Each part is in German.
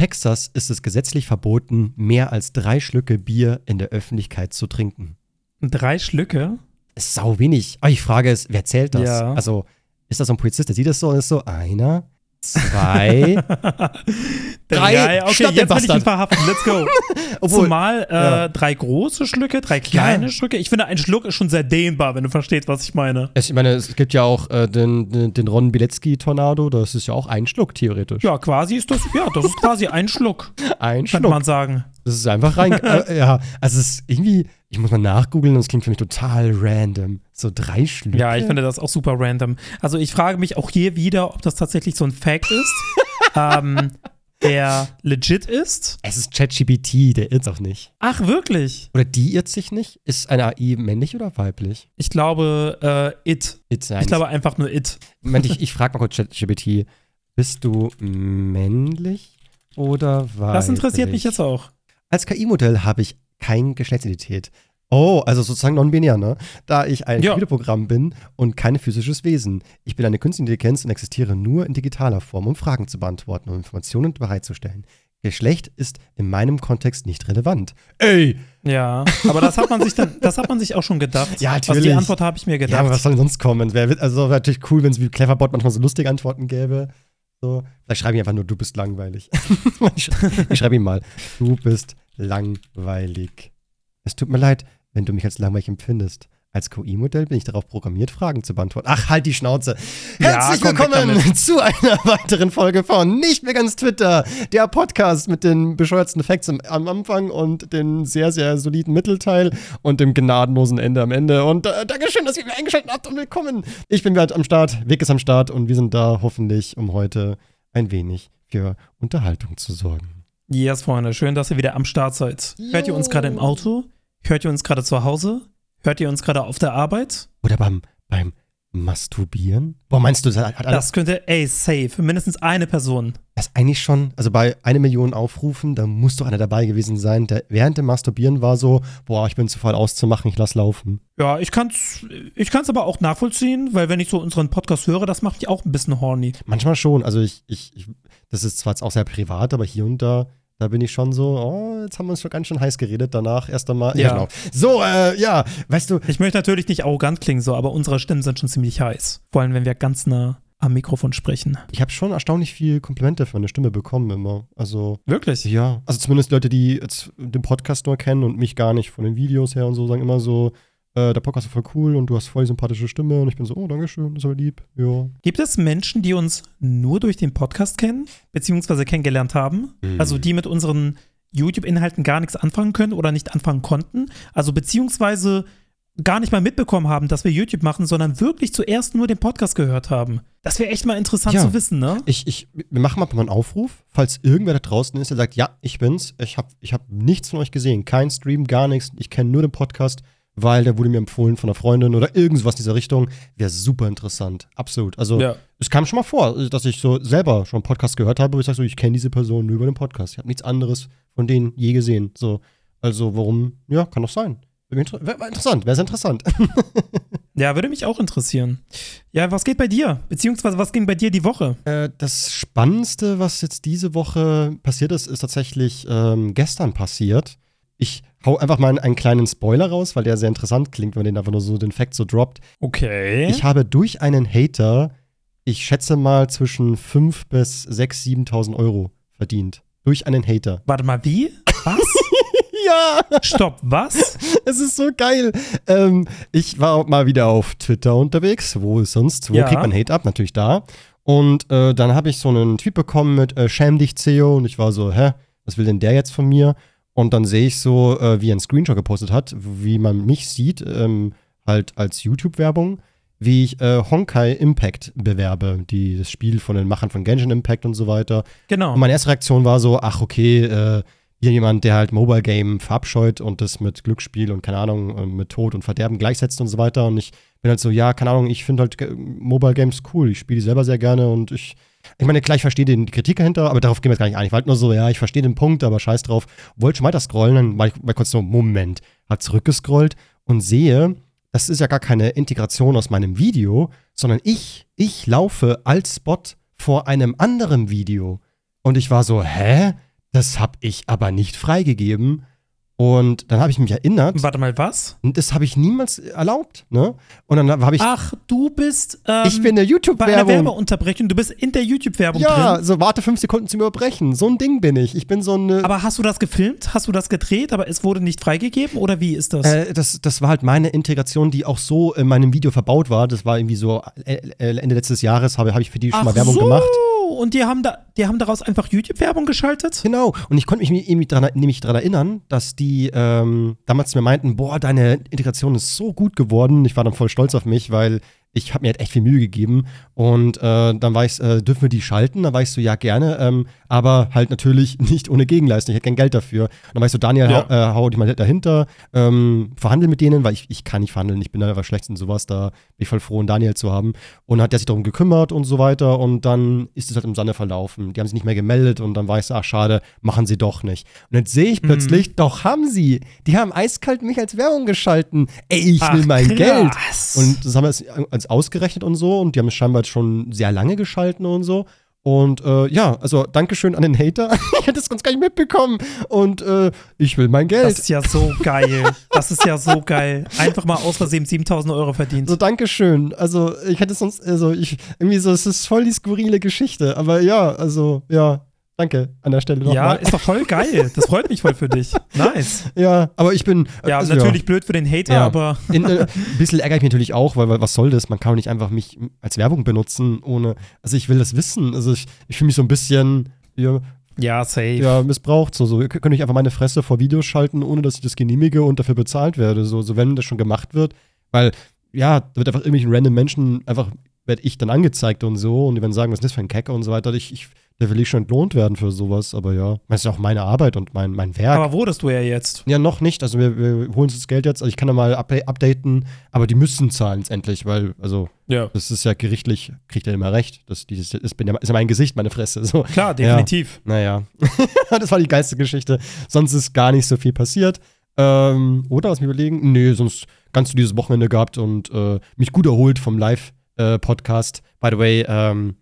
Texas ist es gesetzlich verboten, mehr als drei Schlücke Bier in der Öffentlichkeit zu trinken. Drei Schlücke? Ist sau wenig. Aber ich frage es, wer zählt das? Ja. Also, ist das so ein Polizist, der sieht das so und ist so, einer, zwei, Drei, Drei, okay, den jetzt will ich ihn verhaften. Let's go. Obwohl- Zumal äh, ja. drei große Schlücke, drei kleine Ja. Schlücke. Ich finde, ein Schluck ist schon sehr dehnbar, wenn du verstehst, was ich meine. Es, ich meine, es gibt ja auch äh, den, den, den Ron Bilecki-Tornado, das ist ja auch ein Schluck theoretisch. Ja, quasi ist das, ja, das ist quasi ein Schluck, Ein könnte Schluck. man sagen. Das ist einfach rein. äh, ja, also es ist irgendwie, ich muss mal nachgoogeln und es klingt für mich total random. So drei Schlücke. Ja, ich finde das auch super random. Also ich frage mich auch hier wieder, ob das tatsächlich so ein Fact ist, ähm, der legit ist. Es ist ChatGPT, der irrt auch nicht. Ach, wirklich? Oder die irrt sich nicht? Ist eine AI männlich oder weiblich? Ich glaube, äh, it. It's Ich glaube einfach nur it. Moment, ich, ich frage mal kurz ChatGPT. Bist du männlich oder weiblich? Das interessiert mich jetzt auch. Als KI-Modell habe ich keine Geschlechtsidentität. Oh, also sozusagen non-binär, ne? Da ich ein Ja. Computerprogramm bin und kein physisches Wesen. Ich bin eine künstliche Intelligenz und existiere nur in digitaler Form, um Fragen zu beantworten und Informationen bereitzustellen. Geschlecht ist in meinem Kontext nicht relevant. Ey! Ja, aber das hat man sich dann, das hat man sich auch schon gedacht. Ja, Also die natürlich. Antwort habe ich mir gedacht. Ja, aber was soll denn sonst kommen? Wär, also wäre natürlich cool, wenn es wie Cleverbot manchmal so lustige Antworten gäbe. So. Vielleicht schreibe ich einfach nur, du bist langweilig. ich schreibe ihm mal, du bist langweilig. Es tut mir leid, wenn du mich als langweilig empfindest. Als KI-Modell bin ich darauf programmiert, Fragen zu beantworten. Ach, halt die Schnauze. Ja, Herzlich komm, weg willkommen zu einer weiteren Folge von Nicht mehr ganz Twitter, der Podcast mit den bescheuertsten Facts am, Anfang und den sehr, sehr soliden Mittelteil und dem gnadenlosen Ende am Ende. Und äh, Dankeschön, dass ihr wieder eingeschaltet habt und willkommen. Ich bin wieder am Start, Vic ist am Start und wir sind da hoffentlich, um heute ein wenig für Unterhaltung zu sorgen. Yes, Freunde, schön, dass ihr wieder am Start seid. Hört ihr uns gerade im Auto? Hört ihr uns gerade zu Hause? Hört ihr uns gerade auf der Arbeit? Oder beim, beim Masturbieren? Boah, meinst du, das hat alles Das könnte, ey, safe, mindestens eine Person. Das ist eigentlich schon, also bei eine Million Aufrufen, da muss doch einer dabei gewesen sein, der während dem Masturbieren war so, boah, ich bin zu voll auszumachen, ich lass laufen. Ja, ich kann's, ich kann's aber auch nachvollziehen, weil wenn ich so unseren Podcast höre, das macht mich auch ein bisschen horny. Manchmal schon, also ich, ich, ich das ist zwar jetzt auch sehr privat, aber hier und da, da bin ich schon so, oh, jetzt haben wir uns schon ganz schön heiß geredet, danach erst einmal. Ja. genau. So, äh, ja, weißt du, Ich möchte natürlich nicht arrogant klingen so, aber unsere Stimmen sind schon ziemlich heiß. Vor allem, wenn wir ganz nah am Mikrofon sprechen. ich habe schon erstaunlich viel Komplimente für meine Stimme bekommen immer. Also, Wirklich? ja, also zumindest Leute, die jetzt den Podcast nur kennen und mich gar nicht von den Videos her und so, sagen immer so, äh, der Podcast ist voll cool und du hast voll sympathische Stimme und ich bin so, oh, Dankeschön, das ist aber lieb, ja. Gibt es Menschen, die uns nur durch den Podcast kennen, beziehungsweise kennengelernt haben? Mhm. Also die mit unseren YouTube-Inhalten gar nichts anfangen können oder nicht anfangen konnten? Also beziehungsweise gar nicht mal mitbekommen haben, dass wir YouTube machen, sondern wirklich zuerst nur den Podcast gehört haben. Das wäre echt mal interessant Ja. zu wissen, ne? Ich, ich, wir machen mal einen Aufruf, falls irgendwer da draußen ist, der sagt, ja, ich bin's, ich habe ich hab nichts von euch gesehen, kein Stream, gar nichts, ich kenne nur den Podcast, weil der wurde mir empfohlen von einer Freundin oder irgendwas in dieser Richtung, wäre super interessant, absolut. Also Ja. es kam schon mal vor, dass ich so selber schon einen Podcast gehört habe, wo ich sage so, ich kenne diese Person nur über den Podcast, ich habe nichts anderes von denen je gesehen, so. Also warum, ja, kann doch sein. Wäre inter wär, wär interessant, wäre sehr interessant. Ja, würde mich auch interessieren. Ja, was geht bei dir? Beziehungsweise was ging bei dir die Woche? Äh, das Spannendste, was jetzt diese Woche passiert ist, ist tatsächlich ähm, gestern passiert. Ich hau einfach mal einen kleinen Spoiler raus, weil der sehr interessant klingt, wenn man den einfach nur so den Fact so droppt. Okay. Ich habe durch einen Hater, ich schätze mal zwischen 5.000 bis 6.000, 7.000 Euro verdient. Durch einen Hater. Warte mal, wie? Was? Ja! Stopp, was? Es ist so geil. Ähm, ich war mal wieder auf Twitter unterwegs. Wo ist sonst? Wo Ja. kriegt man Hate ab? Natürlich da. Und äh, dann habe ich so einen Tweet bekommen mit äh, Schäm dich, CEO. Und ich war so, hä, was will denn der jetzt von mir? Und dann sehe ich so, äh, wie er einen Screenshot gepostet hat, wie man mich sieht, ähm, halt als YouTube-Werbung, wie ich äh, Honkai Impact bewerbe, die, das Spiel von den Machern von Genshin Impact und so weiter. Genau. Und meine erste Reaktion war so, ach okay, äh, hier jemand, der halt Mobile Game verabscheut und das mit Glücksspiel und keine Ahnung, äh, mit Tod und Verderben gleichsetzt und so weiter. Und ich bin halt so, ja, keine Ahnung, ich finde halt Mobile Games cool. Ich spiele die selber sehr gerne und ich, ich meine, klar, ich verstehe die Kritik dahinter, aber darauf gehen wir jetzt gar nicht ein. Ich war halt nur so, ja, ich verstehe den Punkt, aber scheiß drauf. Wollte schon weiter scrollen, dann war ich mal kurz so, Moment, hat zurückgescrollt und sehe, das ist ja gar keine Integration aus meinem Video, sondern ich, ich laufe als Spot vor einem anderen Video. Und ich war so, hä? das habe ich aber nicht freigegeben. Und dann habe ich mich erinnert, Warte mal, was? das habe ich niemals erlaubt, ne? Und dann habe ich, Ach, du bist ähm, ich bin in der bei einer YouTube-Werbung. Werbeunterbrechung. Du bist in der YouTube-Werbung Ja, drin. so warte fünf Sekunden zum Überbrechen. So ein Ding bin ich. Ich bin so eine. Aber hast du das gefilmt? Hast du das gedreht, aber es wurde nicht freigegeben? Oder wie ist das? Äh, das, das war halt meine Integration, die auch so in meinem Video verbaut war. Das war irgendwie so äh, äh, Ende letztes Jahres, habe hab ich für die schon mal Werbung so. gemacht. Und die haben, da, die haben daraus einfach YouTube-Werbung geschaltet? Genau. Und ich konnte mich irgendwie dran, nämlich daran erinnern, dass die ähm, damals mir meinten, boah, deine Integration ist so gut geworden. Ich war dann voll stolz auf mich, weil ich habe mir halt echt viel Mühe gegeben. Und äh, dann war ich, äh, dürfen wir die schalten? Dann war ich so, ja, gerne, ähm, aber halt natürlich nicht ohne Gegenleistung. Ich hätte kein Geld dafür. Und dann war ich so, Daniel, Ja. hau, äh, hau dich mal dahinter, ähm, verhandel mit denen, weil ich, ich kann nicht verhandeln, ich bin da einfach schlecht in sowas, da bin ich voll froh, einen Daniel zu haben. Und dann hat der sich darum gekümmert und so weiter und dann ist es halt im Sande verlaufen. Die haben sich nicht mehr gemeldet und dann war ich so, ach schade, machen sie doch nicht. Und jetzt sehe ich plötzlich, doch haben sie. Die haben eiskalt mich als Werbung geschalten. Ey, ich will Ach, mein Geld. krass. Und das haben wir als ausgerechnet und so und die haben es scheinbar schon sehr lange geschalten und so. Und äh, ja, also Dankeschön an den Hater. ich hätte es ganz gar nicht mitbekommen. Und äh, ich will mein Geld. Das ist ja so geil. Das ist ja so geil. Einfach mal aus Versehen 7000 Euro verdient. So, Dankeschön. Also, ich hätte sonst, also, ich, irgendwie so, es ist voll die skurrile Geschichte. Aber ja, also, ja, danke an der Stelle Ja, nochmal. ist doch voll geil. Das freut mich voll für dich. Nice. Ja, aber ich bin. Ja, also, natürlich blöd für den Hater, Ja. aber In, äh, ein bisschen ärgere ich mich natürlich auch, weil, weil was soll das? Man kann doch nicht einfach mich als Werbung benutzen, ohne. Also, ich will das wissen. Also, ich, ich fühle mich so ein bisschen. Ja, ja, safe. ja, missbraucht. So, so. Ihr könnt nicht einfach meine Fresse vor Videos schalten, ohne dass ich das genehmige und dafür bezahlt werde. So, so wenn das schon gemacht wird. Weil, ja, da wird einfach irgendwelchen random Menschen einfach, werde ich dann angezeigt und so. Und die werden sagen, was ist das für ein Kecker und so weiter. Ich, ich, da will ich schon entlohnt werden für sowas. Aber ja, das ist ja auch meine Arbeit und mein, mein Werk. Aber wurdest du ja jetzt. ja, noch nicht. Also wir, wir holen uns das Geld jetzt. Also ich kann da mal up updaten, aber die müssen zahlen endlich, weil, also, Ja. das ist ja gerichtlich, kriegt er immer recht. Das, dieses, bin ja, ist ja mein Gesicht, meine Fresse. So. Klar, definitiv. Naja, das war die geilste Geschichte. Sonst ist gar nicht so viel passiert. Ähm, oder was mir überlegen? Nee, sonst ganz du dieses Wochenende gehabt und äh, mich gut erholt vom Live-Podcast. By the way, ähm,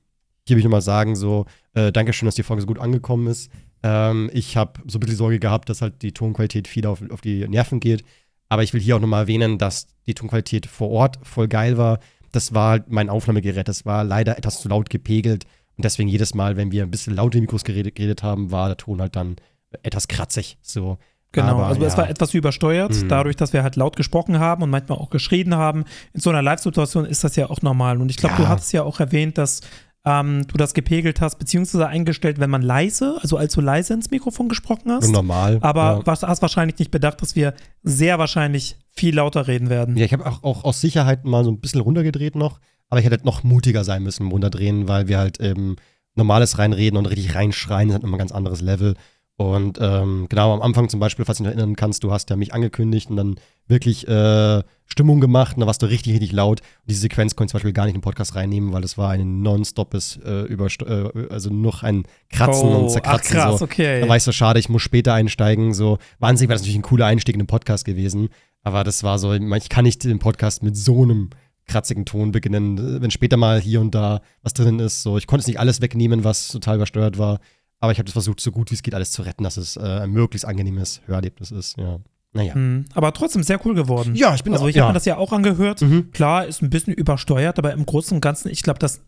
hier will ich nochmal sagen, so, äh, Dankeschön, dass die Folge so gut angekommen ist. Ähm, ich habe so ein bisschen Sorge gehabt, dass halt die Tonqualität viel auf, auf die Nerven geht. Aber ich will hier auch nochmal erwähnen, dass die Tonqualität vor Ort voll geil war. Das war halt mein Aufnahmegerät. Das war leider etwas zu laut gepegelt. Und deswegen jedes Mal, wenn wir ein bisschen laut in Mikros geredet, geredet haben, war der Ton halt dann etwas kratzig. So. Genau, Aber, also es ja. war etwas übersteuert, Mhm. dadurch, dass wir halt laut gesprochen haben und manchmal auch geschrien haben. In so einer Live-Situation ist das ja auch normal. Und ich glaube, Ja. du hattest ja auch erwähnt, dass ähm, du das gepegelt hast, beziehungsweise eingestellt, wenn man leise, also allzu leise ins Mikrofon gesprochen hast. normal. Aber ja. was, hast wahrscheinlich nicht bedacht, dass wir sehr wahrscheinlich viel lauter reden werden. Ja, ich habe auch, auch aus Sicherheit mal so ein bisschen runtergedreht noch, aber ich hätte noch mutiger sein müssen im Runterdrehen, weil wir halt ähm, normales reinreden und richtig reinschreien, das ist halt immer ein ganz anderes Level. Und ähm, genau am Anfang zum Beispiel, falls du dich erinnern kannst, du hast ja mich angekündigt und dann wirklich äh, Stimmung gemacht und da warst du richtig, richtig laut. Und diese Sequenz konnte ich zum Beispiel gar nicht in den Podcast reinnehmen, weil das war ein nonstopes, äh, äh, also noch ein Kratzen und ach Zerkratzen. krass, so. okay. Da war ich so schade, ich muss später einsteigen. So, wahnsinnig wäre das natürlich ein cooler Einstieg in den Podcast gewesen. Aber das war so, ich kann nicht den Podcast mit so einem kratzigen Ton beginnen, wenn später mal hier und da was drin ist. So, ich konnte es nicht alles wegnehmen, was total übersteuert war. Aber ich habe das versucht, so gut wie es geht, alles zu retten, dass es äh, ein möglichst angenehmes Hörerlebnis ist. Ja. Naja. Hm, aber trotzdem sehr cool geworden. Ja, ich bin Also auch- ich habe ja. mir das ja auch angehört. Mhm. Klar, ist ein bisschen übersteuert, aber im Großen und Ganzen, ich glaube, dass.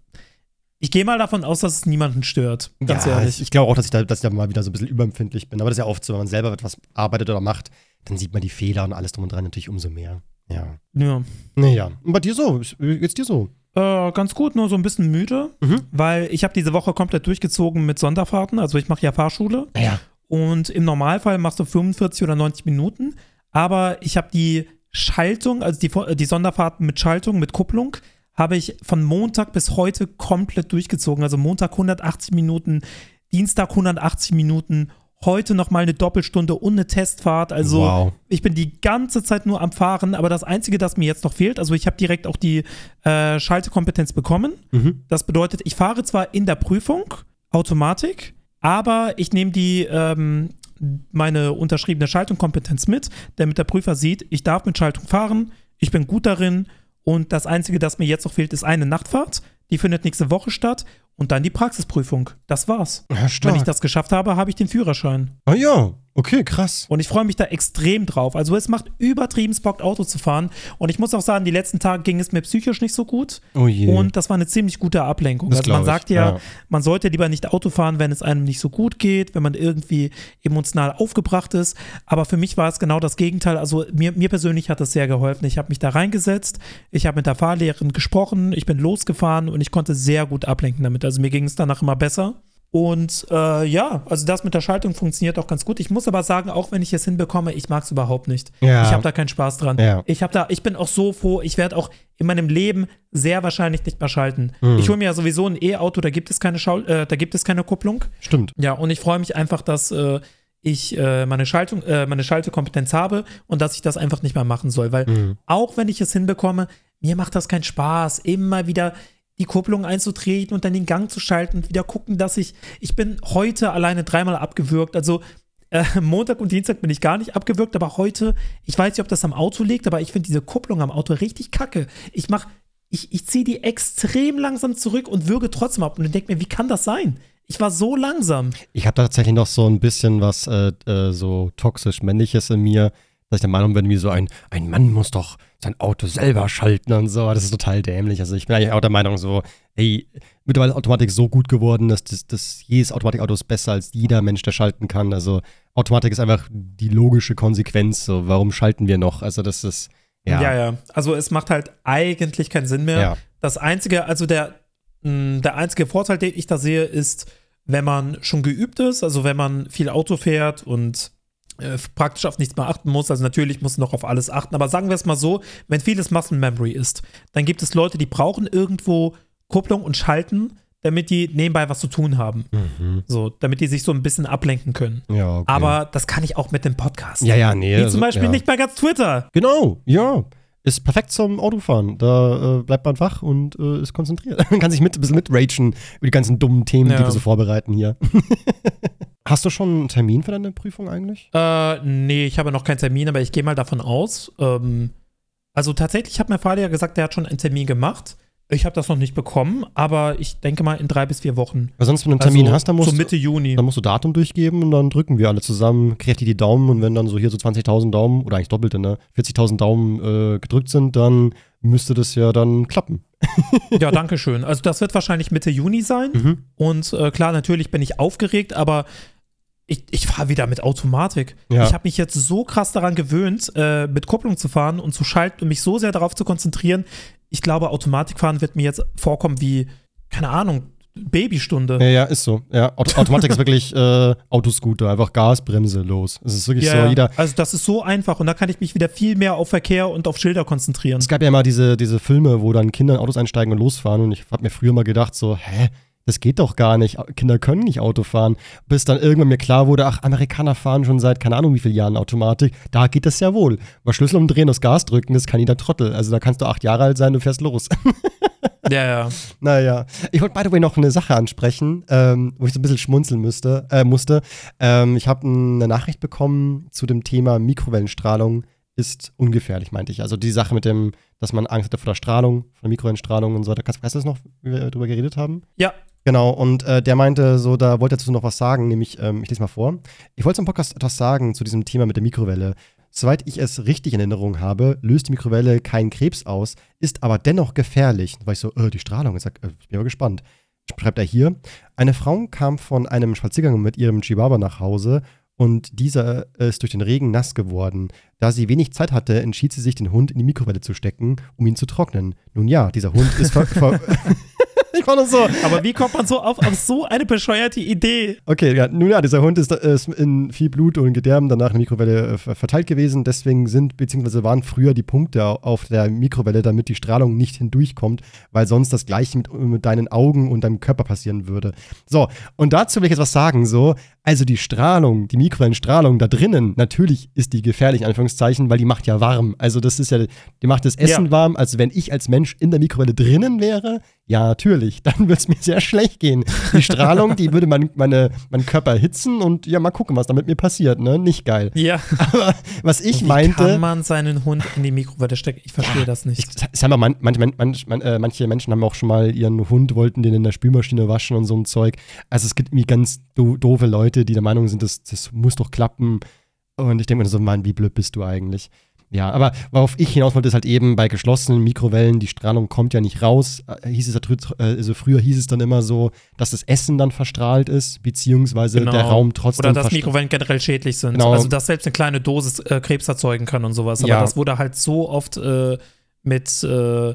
Ich gehe mal davon aus, dass es niemanden stört. Ganz ja, ehrlich. Ich, ich glaube auch, dass ich, da, dass ich da mal wieder so ein bisschen überempfindlich bin. Aber das ist ja oft so, wenn man selber etwas arbeitet oder macht, dann sieht man die Fehler und alles drum und dran natürlich umso mehr. Ja. ja. Naja. Und bei dir so? Geht's dir so? Äh, ganz gut, nur so ein bisschen müde, Mhm. weil ich habe diese Woche komplett durchgezogen mit Sonderfahrten. Also ich mache ja Fahrschule Naja. und im Normalfall machst du 45 oder 90 Minuten. Aber ich habe die Schaltung, also die, die Sonderfahrten mit Schaltung, mit Kupplung, habe ich von Montag bis heute komplett durchgezogen. Also Montag 180 Minuten, Dienstag 180 Minuten, heute nochmal eine Doppelstunde und eine Testfahrt. Also Wow. ich bin die ganze Zeit nur am Fahren, aber das Einzige, das mir jetzt noch fehlt, also ich habe direkt auch die äh, Schaltekompetenz bekommen. Mhm. Das bedeutet, ich fahre zwar in der Prüfung Automatik, aber ich nehme die ähm, meine unterschriebene Schaltungskompetenz mit, damit der Prüfer sieht, ich darf mit Schaltung fahren, ich bin gut darin und das Einzige, das mir jetzt noch fehlt, ist eine Nachtfahrt. Die findet nächste Woche statt und dann die Praxisprüfung. Das war's. Ja. Wenn ich das geschafft habe, habe ich den Führerschein. ah ja, okay, krass. Und ich freue mich da extrem drauf. Also es macht übertrieben Bock, Auto zu fahren. Und ich muss auch sagen, die letzten Tage ging es mir psychisch nicht so gut. Oh je. Und das war eine ziemlich gute Ablenkung. Das also man sagt ja, ja. man sollte lieber nicht Auto fahren, wenn es einem nicht so gut geht, wenn man irgendwie emotional aufgebracht ist. Aber für mich war es genau das Gegenteil. Also mir, mir persönlich hat das sehr geholfen. Ich habe mich da reingesetzt, ich habe mit der Fahrlehrerin gesprochen, ich bin losgefahren und ich konnte sehr gut ablenken damit. Also mir ging es danach immer besser. Und äh, ja, also das mit der Schaltung funktioniert auch ganz gut. Ich muss aber sagen, auch wenn ich es hinbekomme, ich mag es überhaupt nicht. Ja. Ich habe da keinen Spaß dran. Ja. Ich habe da, ich bin auch so froh, ich werde auch in meinem Leben sehr wahrscheinlich nicht mehr schalten. Hm. Ich hole mir ja sowieso ein E-Auto, da gibt es keine Schau äh, da gibt es keine Kupplung. Stimmt. Ja, und ich freue mich einfach, dass äh, ich äh, meine Schaltung, äh, meine Schaltekompetenz habe und dass ich das einfach nicht mehr machen soll. Weil Mhm. auch wenn ich es hinbekomme, mir macht das keinen Spaß, immer wieder die Kupplung einzutreten und dann den Gang zu schalten und wieder gucken, dass ich, ich bin heute alleine dreimal abgewürgt, also äh, Montag und Dienstag bin ich gar nicht abgewürgt, aber heute, ich weiß nicht, ob das am Auto liegt, aber ich finde diese Kupplung am Auto richtig kacke. Ich mach, ich, ich ziehe die extrem langsam zurück und würge trotzdem ab und denke mir, wie kann das sein? Ich war so langsam. Ich habe tatsächlich noch so ein bisschen was äh, äh, so toxisch männliches in mir, dass ich der Meinung bin, wie so ein, ein Mann muss doch sein Auto selber schalten und so. Das ist total dämlich. Also ich bin eigentlich auch der Meinung so, ey, mittlerweile ist Automatik so gut geworden, dass das, das jedes Automatikauto ist besser als jeder Mensch, der schalten kann. Also Automatik ist einfach die logische Konsequenz. So, warum schalten wir noch? Also das ist ja, Ja, ja. Also es macht halt eigentlich keinen Sinn mehr. Ja. Das einzige, also der, mh, der einzige Vorteil, den ich da sehe, ist, wenn man schon geübt ist, also wenn man viel Auto fährt und praktisch auf nichts mehr achten muss. Also natürlich muss noch auf alles achten, aber sagen wir es mal so, wenn vieles Muscle Memory ist, dann gibt es Leute, die brauchen irgendwo Kupplung und Schalten, damit die nebenbei was zu tun haben. Mhm. So, damit die sich so ein bisschen ablenken können. Ja, okay. Aber das kann ich auch mit dem Podcast. ja, ja, nee. Wie also, zum Beispiel ja. nicht mal ganz Twitter. Genau, ja. Ist perfekt zum Autofahren. Da äh, bleibt man wach und äh, ist konzentriert. Man kann sich mit, ein bisschen mitragen über die ganzen dummen Themen, die Ja. wir so vorbereiten hier. Hast du schon einen Termin für deine Prüfung eigentlich? Äh, nee, ich habe noch keinen Termin, aber ich gehe mal davon aus. Ähm, also tatsächlich hat mein Vater ja gesagt, der hat schon einen Termin gemacht. Ich habe das noch nicht bekommen, aber ich denke mal in drei bis vier Wochen. Weil sonst, wenn du einen Termin also, hast, dann musst, so Mitte Juni. dann musst du Datum durchgeben und dann drücken wir alle zusammen kräftig die Daumen und wenn dann so hier so 20.000 Daumen oder eigentlich doppelte, ne, 40.000 Daumen äh, gedrückt sind, dann müsste das ja dann klappen. Ja, danke schön. Also das wird wahrscheinlich Mitte Juni sein. Mhm. Und äh, klar, natürlich bin ich aufgeregt, aber ich, ich fahre wieder mit Automatik. Ja. Ich habe mich jetzt so krass daran gewöhnt, äh, mit Kupplung zu fahren und zu schalten und mich so sehr darauf zu konzentrieren. Ich glaube, Automatikfahren wird mir jetzt vorkommen wie, keine Ahnung, Babystunde. Ja, ja, ist so. Ja, Auto Automatik ist wirklich äh, Autoscooter, einfach Gas, Bremse, los. Es ist wirklich Ja, so, jeder, also das ist so einfach und da kann ich mich wieder viel mehr auf Verkehr und auf Schilder konzentrieren. Es gab ja immer diese, diese Filme, wo dann Kinder in Autos einsteigen und losfahren. Und ich habe mir früher mal gedacht, so, hä, das geht doch gar nicht. Kinder können nicht Auto fahren. Bis dann irgendwann mir klar wurde, ach, Amerikaner fahren schon seit keine Ahnung wie vielen Jahren Automatik. Da geht das ja wohl. Aber Schlüssel umdrehen, das Gas drücken, das kann jeder Trottel. Also da kannst du acht Jahre alt sein, du fährst los. Ja, ja. naja. Ich wollte, by the way, noch eine Sache ansprechen, ähm, wo ich so ein bisschen schmunzeln müsste, äh, musste. Ähm, ich habe eine Nachricht bekommen zu dem Thema Mikrowellenstrahlung ist ungefährlich, meinte ich. Also die Sache mit dem, dass man Angst hatte vor der Strahlung, vor der Mikrowellenstrahlung und so weiter. Kannst, weißt du das noch, wie wir darüber geredet haben? Ja, Genau, und äh, der meinte so, da wollte er dazu noch was sagen, nämlich, ähm, ich lese mal vor. Ich wollte zum Podcast etwas sagen zu diesem Thema mit der Mikrowelle. Soweit ich es richtig in Erinnerung habe, löst die Mikrowelle keinen Krebs aus, ist aber dennoch gefährlich. Da war ich so, äh, die Strahlung. Ich sag, äh, ich bin aber gespannt. Schreibt er hier. Eine Frau kam von einem Spaziergang mit ihrem Chihuahua nach Hause und dieser ist durch den Regen nass geworden. Da sie wenig Zeit hatte, entschied sie sich, den Hund in die Mikrowelle zu stecken, um ihn zu trocknen. Nun ja, dieser Hund ist ver ver Ich fand das so. aber wie kommt man so auf, auf so eine bescheuerte Idee? Okay, ja, nun ja, dieser Hund ist, ist in viel Blut und Gedärmen danach in der Mikrowelle äh, ver- verteilt gewesen. Deswegen sind, beziehungsweise waren früher die Punkte au- auf der Mikrowelle, damit die Strahlung nicht hindurchkommt, weil sonst das Gleiche mit, mit deinen Augen und deinem Körper passieren würde. So, und dazu will ich jetzt was sagen, so. Also die Strahlung, die Mikrowellenstrahlung da drinnen, natürlich ist die gefährlich, in Anführungszeichen, weil die macht ja warm. Also das ist ja, die macht das Essen Ja. warm, als wenn ich als Mensch in der Mikrowelle drinnen wäre. Ja, natürlich. Dann würde es mir sehr schlecht gehen. Die Strahlung, die würde mein, meine, meinen Körper erhitzen und ja, mal gucken, was damit mir passiert, ne? Nicht geil. Ja. Aber was ich Wie meinte. kann man seinen Hund in die Mikrowelle stecken? Ich verstehe das nicht. Ich, sag mal, man, man, man, äh, manche Menschen haben auch schon mal ihren Hund, wollten den in der Spülmaschine waschen und so ein Zeug. Also es gibt irgendwie ganz do doofe Leute, die der Meinung sind, das, das muss doch klappen. Und ich denke mir so, Mann, wie blöd bist du eigentlich? Ja, aber worauf ich hinaus wollte, ist halt eben bei geschlossenen Mikrowellen, die Strahlung kommt ja nicht raus. Äh, hieß es, äh, also früher hieß es dann immer so, dass das Essen dann verstrahlt ist, beziehungsweise Genau. der Raum trotzdem Oder dass Mikrowellen generell schädlich sind. Genau. Also, dass selbst eine kleine Dosis äh, Krebs erzeugen kann und sowas. Aber Ja. das wurde halt so oft äh, mit, äh,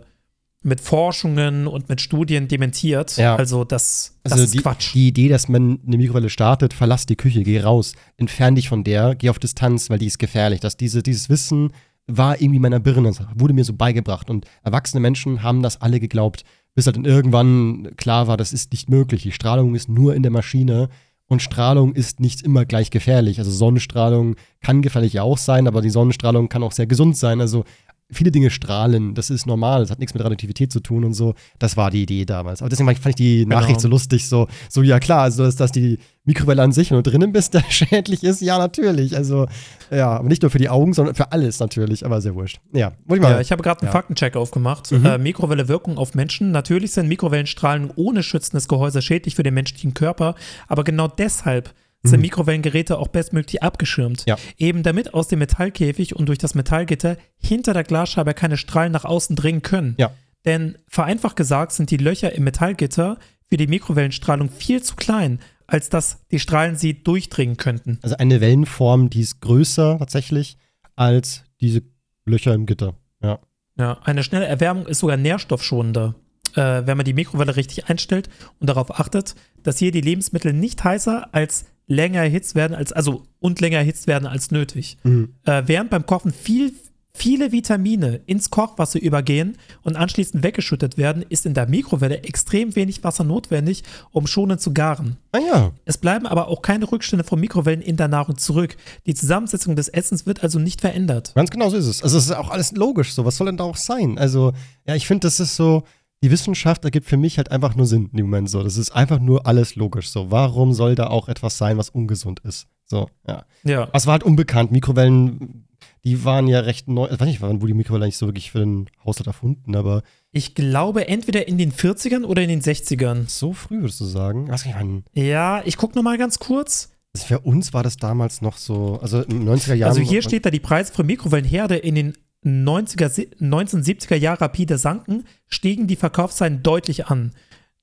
mit Forschungen und mit Studien dementiert. Ja. Also, das, das Also ist die, Quatsch. die Idee, dass man eine Mikrowelle startet, verlass die Küche, geh raus, entfern dich von der, geh auf Distanz, weil die ist gefährlich. Dass diese, dieses Wissen war irgendwie meiner Birne, das wurde mir so beigebracht. Und erwachsene Menschen haben das alle geglaubt, bis halt dann irgendwann klar war, das ist nicht möglich. Die Strahlung ist nur in der Maschine und Strahlung ist nicht immer gleich gefährlich. Also Sonnenstrahlung kann gefährlich ja auch sein, aber die Sonnenstrahlung kann auch sehr gesund sein. Also viele Dinge strahlen, das ist normal, das hat nichts mit Radioaktivität zu tun und so. Das war die Idee damals. Aber deswegen fand ich die Genau. Nachricht so lustig, so, so ja klar, also dass, dass die Mikrowelle an sich, wenn du drinnen bist, da schädlich ist, ja natürlich. Also ja, aber nicht nur für die Augen, sondern für alles natürlich, aber sehr wurscht. Ja, ich mal. Ja, ich habe gerade einen Ja. Faktencheck aufgemacht. Mhm. Äh, Mikrowelle Wirkung auf Menschen. Natürlich sind Mikrowellenstrahlen ohne schützendes Gehäuse schädlich für den menschlichen Körper, aber genau deshalb sind Mikrowellengeräte auch bestmöglich abgeschirmt. Mhm. Ja. Eben damit aus dem Metallkäfig und durch das Metallgitter hinter der Glasscheibe keine Strahlen nach außen dringen können. Ja. Denn vereinfacht gesagt sind die Löcher im Metallgitter für die Mikrowellenstrahlung viel zu klein, als dass die Strahlen sie durchdringen könnten. also eine Wellenform, die ist größer tatsächlich als diese Löcher im Gitter. Ja. Ja, eine schnelle Erwärmung ist sogar nährstoffschonender, äh, wenn man die Mikrowelle richtig einstellt und darauf achtet, dass hier die Lebensmittel nicht heißer als länger erhitzt werden als also und länger erhitzt werden als nötig. Mhm. Äh, während beim Kochen viel viele Vitamine ins Kochwasser übergehen und anschließend weggeschüttet werden, ist in der Mikrowelle extrem wenig Wasser notwendig, um schonend zu garen. Ah ja. Es bleiben aber auch keine Rückstände von Mikrowellen in der Nahrung zurück. Die Zusammensetzung des Essens wird also nicht verändert. Ganz genau so ist es. Also es ist auch alles logisch so. Was soll denn da auch sein? Also, ja, ich finde, das ist so, die Wissenschaft ergibt für mich halt einfach nur Sinn in dem Moment so. Das ist einfach nur alles logisch so. Warum soll da auch etwas sein, was ungesund ist? So, ja. Ja. Was war halt unbekannt? Mikrowellen, die waren ja recht neu. Ich weiß nicht, wann wurde die Mikrowelle nicht so wirklich für den Haushalt erfunden, aber Ich glaube, entweder in den 40ern oder in den 60ern. so früh würdest du sagen. Was ich meine, Ja, ich gucke nochmal ganz kurz. also für uns war das damals noch so, also in den 90er Jahren. Also hier steht da, die Preise für Mikrowellenherde in den 90er, si- 1970er Jahren rapide sanken, stiegen die Verkaufszahlen deutlich an.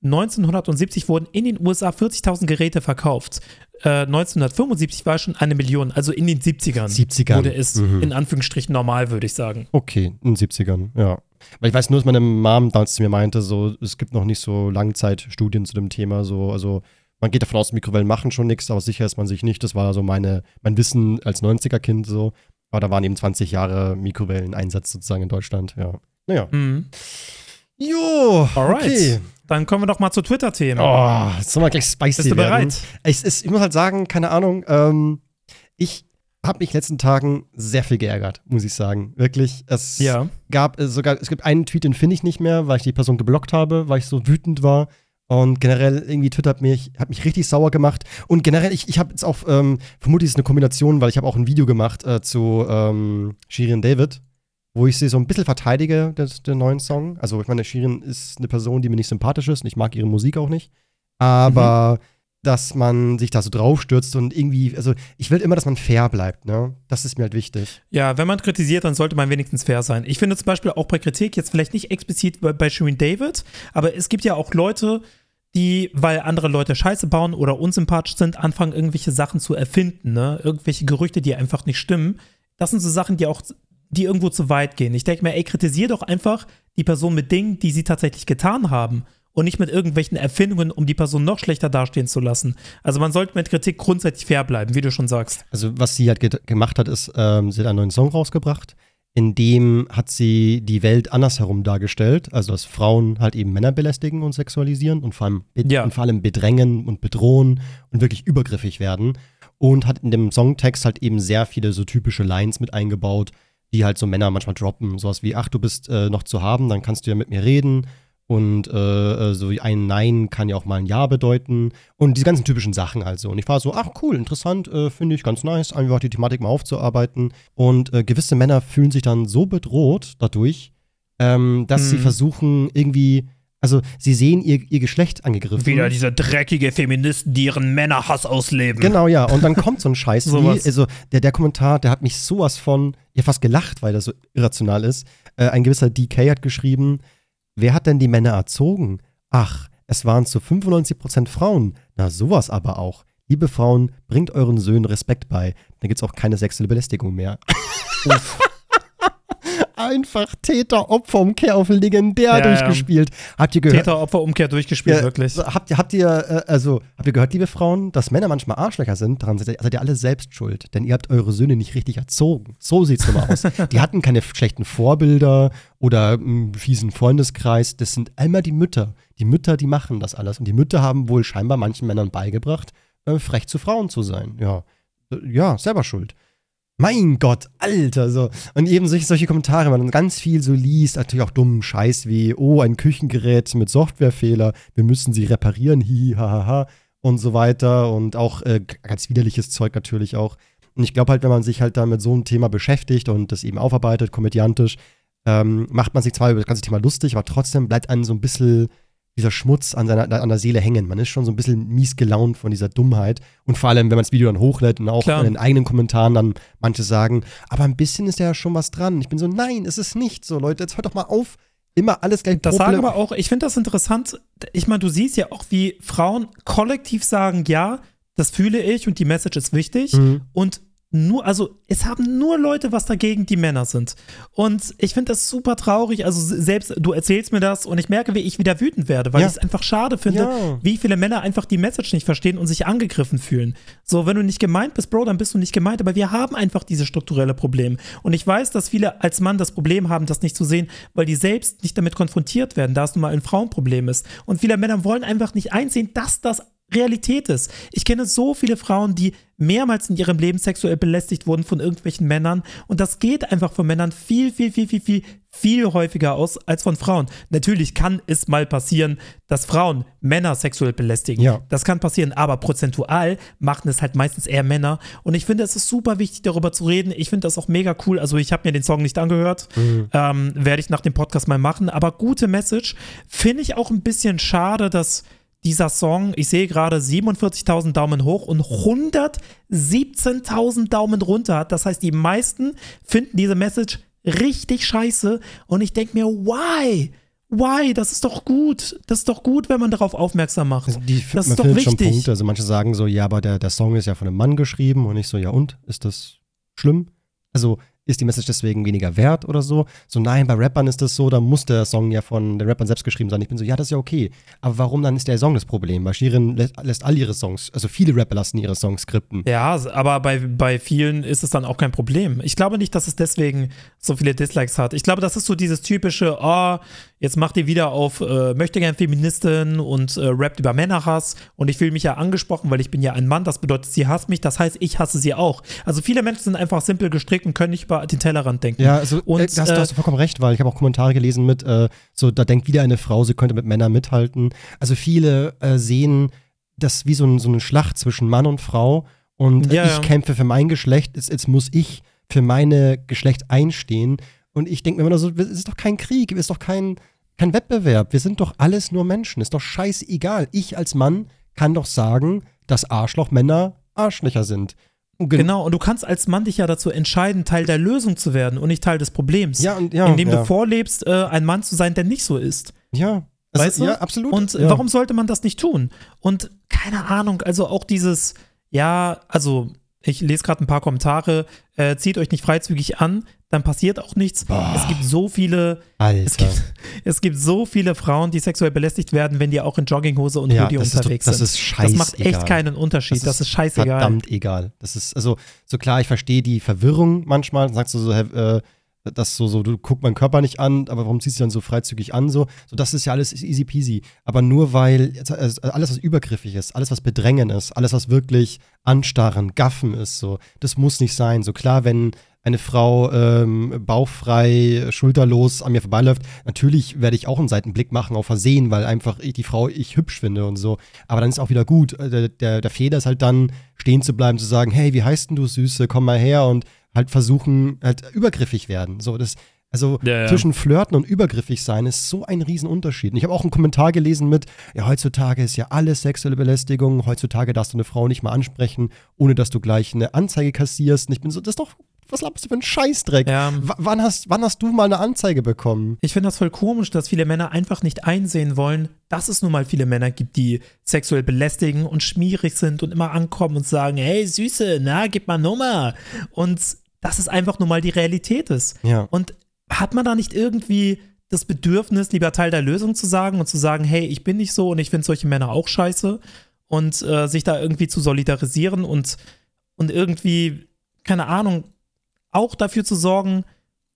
1970 wurden in den USA 40.000 Geräte verkauft. Äh, 1975 war es schon eine Million, also in den 70ern, 70ern. wurde es Mhm. in Anführungsstrichen normal, würde ich sagen. Okay, in den 70ern, ja. Weil ich weiß nur, dass meine Mom damals zu mir meinte, so, es gibt noch nicht so Langzeitstudien zu dem Thema, so, also man geht davon aus, Mikrowellen machen schon nichts, aber sicher ist man sich nicht. Das war so meine, mein Wissen als 90er-Kind so. Aber da waren eben 20 Jahre Mikrowelleneinsatz sozusagen in Deutschland, ja. Naja. Mhm. Jo, Alright. okay. Dann kommen wir doch mal zu Twitter-Themen. Oh, jetzt sollen wir gleich spicy Bist du bereit? Ich, ich muss halt sagen, keine Ahnung, ähm, ich habe mich in den letzten Tagen sehr viel geärgert, muss ich sagen. Wirklich. Es Ja. gab äh, sogar, es gibt einen Tweet, den finde ich nicht mehr, weil ich die Person geblockt habe, weil ich so wütend war. Und generell irgendwie Twitter hat mich, hat mich richtig sauer gemacht. Und generell, ich, ich habe jetzt auch, ähm, vermutlich ist es eine Kombination, weil ich habe auch ein Video gemacht äh, zu ähm, Shirin David, wo ich sie so ein bisschen verteidige, des, den neuen Song. Also ich meine, Shirin ist eine Person, die mir nicht sympathisch ist und ich mag ihre Musik auch nicht. Aber dass man sich da so draufstürzt und irgendwie, also ich will immer, dass man fair bleibt, ne? Das ist mir halt wichtig. Ja, wenn man kritisiert, dann sollte man wenigstens fair sein. Ich finde zum Beispiel auch bei Kritik, jetzt vielleicht nicht explizit bei, bei Shirin David, aber es gibt ja auch Leute, die, weil andere Leute Scheiße bauen oder unsympathisch sind, anfangen, irgendwelche Sachen zu erfinden, ne? Irgendwelche Gerüchte, die einfach nicht stimmen. Das sind so Sachen, die auch, die irgendwo zu weit gehen. Ich denke mir, ey, kritisier doch einfach die Person mit Dingen, die sie tatsächlich getan haben. Und nicht mit irgendwelchen Erfindungen, um die Person noch schlechter dastehen zu lassen. Also man sollte mit Kritik grundsätzlich fair bleiben, wie du schon sagst. Also was sie halt ge gemacht hat, ist, ähm, sie hat einen neuen Song rausgebracht. In dem hat sie die Welt andersherum dargestellt, also dass Frauen halt eben Männer belästigen und sexualisieren und vor allem, Ja. und vor allem bedrängen und bedrohen und wirklich übergriffig werden. Und hat in dem Songtext halt eben sehr viele so typische Lines mit eingebaut, die halt so Männer manchmal droppen. Sowas wie, ach, du bist äh, noch zu haben, dann kannst du ja mit mir reden. Und äh, so ein Nein kann ja auch mal ein Ja bedeuten. Und diese ganzen typischen Sachen halt so. Und ich war so, ach cool, interessant, äh, finde ich ganz nice, einfach die Thematik mal aufzuarbeiten. Und äh, gewisse Männer fühlen sich dann so bedroht dadurch, ähm, dass hm. sie mhm. versuchen, irgendwie also sie sehen ihr, ihr Geschlecht angegriffen. Wieder diese dreckige Feministen, die ihren Männerhass ausleben. Genau, ja. Und dann kommt so ein Scheiß wie, also der, der Kommentar, der hat mich sowas von, ja fast gelacht, weil das so irrational ist. Äh, ein gewisser DK hat geschrieben, wer hat denn die Männer erzogen? Ach, es waren zu 95% Frauen. Na, sowas aber auch. Liebe Frauen, bringt euren Söhnen Respekt bei. Dann gibt's auch keine sexuelle Belästigung mehr. Uff einfach Täter-Opfer-Umkehr auf legendär ja, durchgespielt. Habt ihr gehört? Täter-Opfer-Umkehr durchgespielt, ja, wirklich. Habt ihr, habt ihr, äh, also, habt ihr gehört, liebe Frauen, dass Männer manchmal Arschlöcher sind? Daran seid ihr, seid ihr alle selbst schuld, denn ihr habt eure Söhne nicht richtig erzogen. So sieht's immer aus. die hatten keine schlechten Vorbilder oder einen fiesen Freundeskreis. Das sind einmal die Mütter. Die Mütter, die machen das alles. Und die Mütter haben wohl scheinbar manchen Männern beigebracht, äh, frech zu Frauen zu sein. Ja. Ja, selber schuld. Mein Gott, Alter, so. Und eben solche, solche Kommentare, man ganz viel so liest, natürlich auch dummen Scheiß wie, oh, ein Küchengerät mit Softwarefehler, wir müssen sie reparieren, hihi, hahaha, und so weiter. Und auch äh, ganz widerliches Zeug natürlich auch. Und ich glaube halt, wenn man sich halt da mit so einem Thema beschäftigt und das eben aufarbeitet, komödiantisch, ähm, macht man sich zwar über das ganze Thema lustig, aber trotzdem bleibt einem so ein bisschen dieser Schmutz an, seiner, an der Seele hängen. Man ist schon so ein bisschen mies gelaunt von dieser Dummheit. Und vor allem, wenn man das Video dann hochlädt und auch Klar. in den eigenen Kommentaren dann manche sagen, aber ein bisschen ist ja schon was dran. Ich bin so, nein, es ist nicht so, Leute, jetzt hört doch mal auf. Immer alles gleich Das sagen aber auch, ich finde das interessant. Ich meine, du siehst ja auch, wie Frauen kollektiv sagen, ja, das fühle ich und die Message ist wichtig. Mhm. Und nur, also es haben nur Leute was dagegen, die Männer sind. Und ich finde das super traurig. Also selbst du erzählst mir das und ich merke, wie ich wieder wütend werde, weil ja. ich es einfach schade finde, ja. wie viele Männer einfach die Message nicht verstehen und sich angegriffen fühlen. So, wenn du nicht gemeint bist, Bro, dann bist du nicht gemeint. Aber wir haben einfach diese strukturelle Problem. Und ich weiß, dass viele als Mann das Problem haben, das nicht zu sehen, weil die selbst nicht damit konfrontiert werden, da es nun mal ein Frauenproblem ist. Und viele Männer wollen einfach nicht einsehen, dass das Realität ist. Ich kenne so viele Frauen, die mehrmals in ihrem Leben sexuell belästigt wurden von irgendwelchen Männern und das geht einfach von Männern viel, viel, viel, viel, viel, viel häufiger aus als von Frauen. Natürlich kann es mal passieren, dass Frauen Männer sexuell belästigen. Ja. Das kann passieren, aber prozentual machen es halt meistens eher Männer und ich finde, es ist super wichtig, darüber zu reden. Ich finde das auch mega cool. Also ich habe mir den Song nicht angehört, mhm. ähm, werde ich nach dem Podcast mal machen, aber gute Message. Finde ich auch ein bisschen schade, dass dieser Song, ich sehe gerade 47.000 Daumen hoch und 117.000 Daumen runter hat. Das heißt, die meisten finden diese Message richtig scheiße und ich denke mir, why? Why? Das ist doch gut. Das ist doch gut, wenn man darauf aufmerksam macht. Also die, das ist doch wichtig. Schon Punkte. Also manche sagen so, ja, aber der, der Song ist ja von einem Mann geschrieben und ich so, ja und? Ist das schlimm? Also ist die Message deswegen weniger wert oder so? So, nein, bei Rappern ist das so, da muss der Song ja von den Rappern selbst geschrieben sein. Ich bin so, ja, das ist ja okay. Aber warum dann ist der Song das Problem? Weil Shirin lässt, lässt all ihre Songs, also viele Rapper lassen ihre Songs skripten. Ja, aber bei, bei vielen ist es dann auch kein Problem. Ich glaube nicht, dass es deswegen so viele Dislikes hat. Ich glaube, das ist so dieses typische, oh, jetzt macht ihr wieder auf äh, möchte gern Feministin und äh, rappt über Männerhass und ich fühle mich ja angesprochen, weil ich bin ja ein Mann, das bedeutet, sie hasst mich, das heißt, ich hasse sie auch. Also viele Menschen sind einfach simpel gestrickt und können nicht über den Tellerrand denken. Ja, also und, äh, hast, du hast vollkommen recht, weil ich habe auch Kommentare gelesen mit, äh, so, da denkt wieder eine Frau, sie könnte mit Männern mithalten. Also viele äh, sehen das wie so, ein, so eine Schlacht zwischen Mann und Frau und ja, ich ja. kämpfe für mein Geschlecht, jetzt, jetzt muss ich für meine Geschlecht einstehen. Und ich denke mir immer so, es ist doch kein Krieg, es ist doch kein, kein Wettbewerb. Wir sind doch alles nur Menschen. Ist doch scheißegal. Ich als Mann kann doch sagen, dass Arschlochmänner Arschlöcher sind. Und genau, und du kannst als Mann dich ja dazu entscheiden, Teil der Lösung zu werden und nicht Teil des Problems. Ja, und, ja, indem ja. du vorlebst, äh, ein Mann zu sein, der nicht so ist. Ja. Weißt du? Ja, absolut. Und ja. warum sollte man das nicht tun? Und keine Ahnung, also auch dieses, ja, also ich lese gerade ein paar Kommentare, äh, zieht euch nicht freizügig an, dann passiert auch nichts. Boah. Es gibt so viele, es gibt, es gibt, so viele Frauen, die sexuell belästigt werden, wenn die auch in Jogginghose und ja, Hoodie unterwegs ist, das sind. Ist scheißegal. Das macht echt keinen Unterschied. Das ist, das ist scheißegal. Verdammt egal. Das ist, also, so klar, ich verstehe die Verwirrung manchmal. Dann sagst du so, äh, das so, so, du guckst meinen Körper nicht an, aber warum ziehst du dann so freizügig an? So, so das ist ja alles easy peasy. Aber nur weil also alles, was übergriffig ist, alles, was bedrängen ist, alles, was wirklich anstarren, gaffen ist, so, das muss nicht sein. So klar, wenn eine Frau ähm, bauchfrei, schulterlos an mir vorbeiläuft, natürlich werde ich auch einen Seitenblick machen auf Versehen, weil einfach ich die Frau ich hübsch finde und so. Aber dann ist auch wieder gut. Äh, der, der, der Fehler ist halt dann, stehen zu bleiben, zu sagen, hey, wie heißt denn du, Süße, komm mal her und halt versuchen, halt übergriffig werden. So, das, also ja, ja. zwischen Flirten und übergriffig sein ist so ein Riesenunterschied. Und ich habe auch einen Kommentar gelesen mit, ja, heutzutage ist ja alles sexuelle Belästigung, heutzutage darfst du eine Frau nicht mal ansprechen, ohne dass du gleich eine Anzeige kassierst. Und ich bin so, das ist doch was laberst du für einen Scheißdreck? Ja. wann, hast, wann hast du mal eine Anzeige bekommen? Ich finde das voll komisch, dass viele Männer einfach nicht einsehen wollen, dass es nun mal viele Männer gibt, die sexuell belästigen und schmierig sind und immer ankommen und sagen, hey Süße, na, gib mal Nummer. Und dass es einfach nur mal die Realität ist. Ja. Und hat man da nicht irgendwie das Bedürfnis, lieber Teil der Lösung zu sagen und zu sagen, hey, ich bin nicht so und ich finde solche Männer auch scheiße und äh, sich da irgendwie zu solidarisieren und, und irgendwie, keine Ahnung, auch dafür zu sorgen,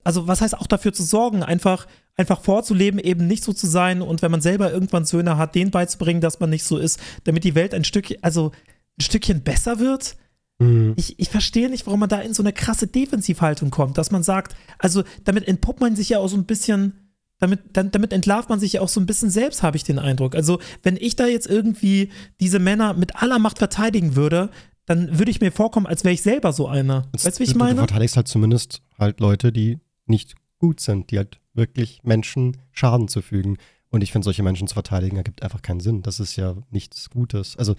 also was heißt auch dafür zu sorgen, einfach, einfach vorzuleben, eben nicht so zu sein und wenn man selber irgendwann Söhne hat, denen beizubringen, dass man nicht so ist, damit die Welt ein Stückchen, also ein Stückchen besser wird. Mhm. Ich, ich verstehe nicht, warum man da in so eine krasse Defensivhaltung kommt, dass man sagt, also damit entpuppt man sich ja auch so ein bisschen, damit, damit entlarvt man sich ja auch so ein bisschen selbst, habe ich den Eindruck. Also, wenn ich da jetzt irgendwie diese Männer mit aller Macht verteidigen würde, dann würde ich mir vorkommen, als wäre ich selber so einer. Weißt du, wie ich meine? Du verteidigst halt zumindest halt Leute, die nicht gut sind, die halt wirklich Menschen Schaden zufügen. Und ich finde, solche Menschen zu verteidigen ergibt einfach keinen Sinn. Das ist ja nichts Gutes. Also,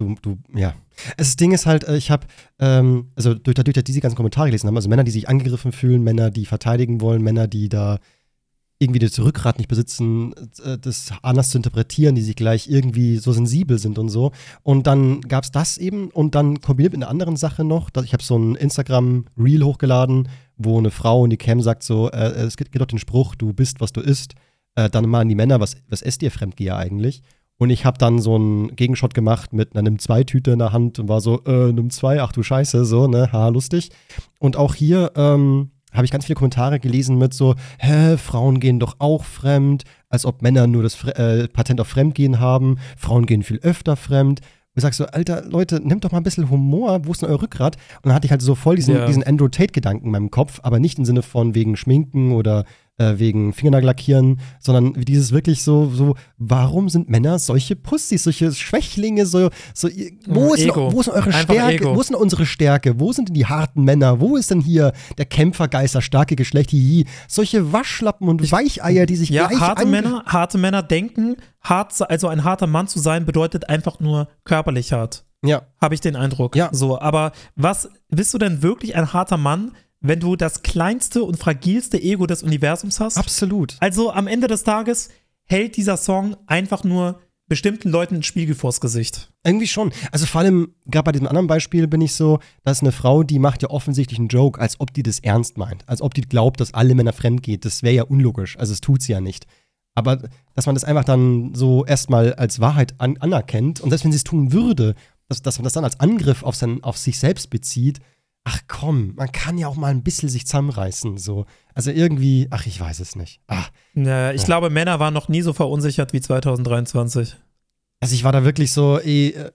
du, du ja. Das Ding ist halt, äh, ich habe, ähm, also durch, dadurch, dass diese ganzen Kommentare gelesen haben, also Männer, die sich angegriffen fühlen, Männer, die verteidigen wollen, Männer, die da irgendwie das Rückgrat nicht besitzen, äh, das anders zu interpretieren, die sich gleich irgendwie so sensibel sind und so. Und dann gab es das eben und dann kombiniert mit einer anderen Sache noch. Ich habe so ein Instagram-Reel hochgeladen, wo eine Frau in die Cam sagt so, äh, es gibt, gibt doch den Spruch, du bist, was du isst. Äh, dann mal an die Männer, was, was esst ihr Fremdgeher eigentlich? Und ich habe dann so einen Gegenshot gemacht mit einer Nimm-2-Tüte in der Hand und war so, äh, Nimm-2, ach du Scheiße, so, ne, haha, lustig. Und auch hier, ähm, habe ich ganz viele Kommentare gelesen mit so, hä, Frauen gehen doch auch fremd, als ob Männer nur das äh, Patent auf Fremdgehen haben, Frauen gehen viel öfter fremd. Und ich sag so, Alter, Leute, nehmt doch mal ein bisschen Humor, wo ist denn euer Rückgrat? Und dann hatte ich halt so voll diesen, ja. diesen Andrew Tate-Gedanken in meinem Kopf, aber nicht im Sinne von wegen Schminken oder äh, wegen Fingernagellackieren, sondern dieses wirklich so, so, warum sind Männer solche Pussys, solche Schwächlinge, so, so wo, ist, Ego. wo ist eure Einfach Stärke, Ego. wo ist denn unsere Stärke, wo sind denn die harten Männer, wo ist denn hier der Kämpfergeist, das starke Geschlecht, hihi, solche Waschlappen und ich, Weicheier, die sich ja, gleich harte Männer, harte Männer denken, hart, also ein harter Mann zu sein, bedeutet einfach nur körperlich hart. Ja. Habe ich den Eindruck. Ja. So, aber was, bist du denn wirklich ein harter Mann, wenn du das kleinste und fragilste Ego des Universums hast. Absolut. Also am Ende des Tages hält dieser Song einfach nur bestimmten Leuten einen Spiegel vors Gesicht. Irgendwie schon. Also vor allem, gerade bei diesem anderen Beispiel bin ich so, dass eine Frau, die macht ja offensichtlich einen Joke, als ob die das ernst meint. Als ob die glaubt, dass alle Männer fremd geht. Das wäre ja unlogisch. Also es tut sie ja nicht. Aber dass man das einfach dann so erstmal als Wahrheit an anerkennt und selbst wenn sie es tun würde, dass, dass man das dann als Angriff auf, sein, auf sich selbst bezieht, ach komm, man kann ja auch mal ein bisschen sich zusammenreißen. So. Also irgendwie, ach, ich weiß es nicht. Ach, ja, ich ja. glaube, Männer waren noch nie so verunsichert wie 2023. Also ich war da wirklich so, eh, äh,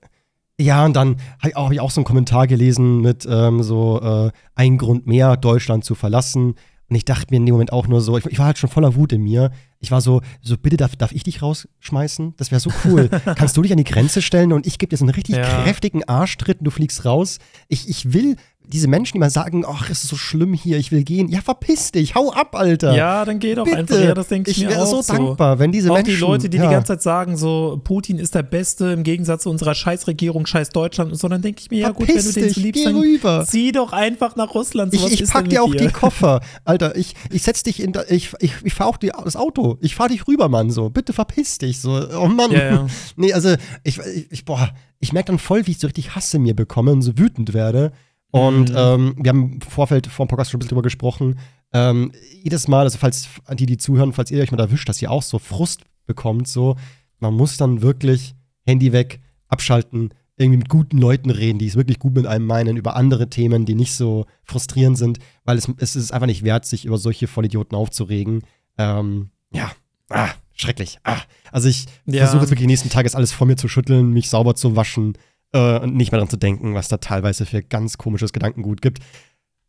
ja, und dann habe ich, hab ich auch so einen Kommentar gelesen mit ähm, so äh, ein Grund mehr, Deutschland zu verlassen. Und ich dachte mir in dem Moment auch nur so, ich, ich, war halt schon voller Wut in mir. Ich war so, so bitte darf, darf ich dich rausschmeißen? Das wäre so cool. Kannst du dich an die Grenze stellen und ich gebe dir so einen richtig ja. kräftigen Arschtritt und du fliegst raus. Ich, ich will diese Menschen, die mal sagen, ach, es ist so schlimm hier, ich will gehen. Ja, verpiss dich, hau ab, Alter. Ja, dann geh doch Bitte. einfach. Ja, das denke ich, ich mir auch so. Ich wäre so dankbar, wenn diese auch Menschen. die Leute, die ja. die ganze Zeit sagen, so, Putin ist der Beste im Gegensatz zu unserer Scheißregierung, scheiß Deutschland und so, dann denke ich mir, ja gut, wenn du den so liebst, dann rüber. zieh doch einfach nach Russland. So, ich ich pack dir auch dir? die Koffer. Alter, ich, ich setz dich in, ich, ich, ich fahr auch die, das Auto. Ich fahr dich rüber, Mann, so. Bitte verpiss dich, so. Oh Mann. Ja, ja. Nee, also, ich, ich, boah, ich merke dann voll, wie ich so richtig Hasse mir bekomme und so wütend werde. Und mhm. ähm, wir haben im Vorfeld vor dem Podcast schon ein bisschen drüber gesprochen. Ähm, jedes Mal, also falls die, die zuhören, falls ihr euch mal erwischt, dass ihr auch so Frust bekommt, so, man muss dann wirklich Handy weg, abschalten, irgendwie mit guten Leuten reden, die es wirklich gut mit einem meinen, über andere Themen, die nicht so frustrierend sind, weil es, es ist einfach nicht wert, sich über solche Vollidioten aufzuregen. Ähm, ja, ah, schrecklich. Ah. Also ich Ja. versuche jetzt wirklich die nächsten Tage alles vor mir zu schütteln, mich sauber zu waschen äh, und nicht mehr daran zu denken, was da teilweise für ganz komisches Gedankengut gibt.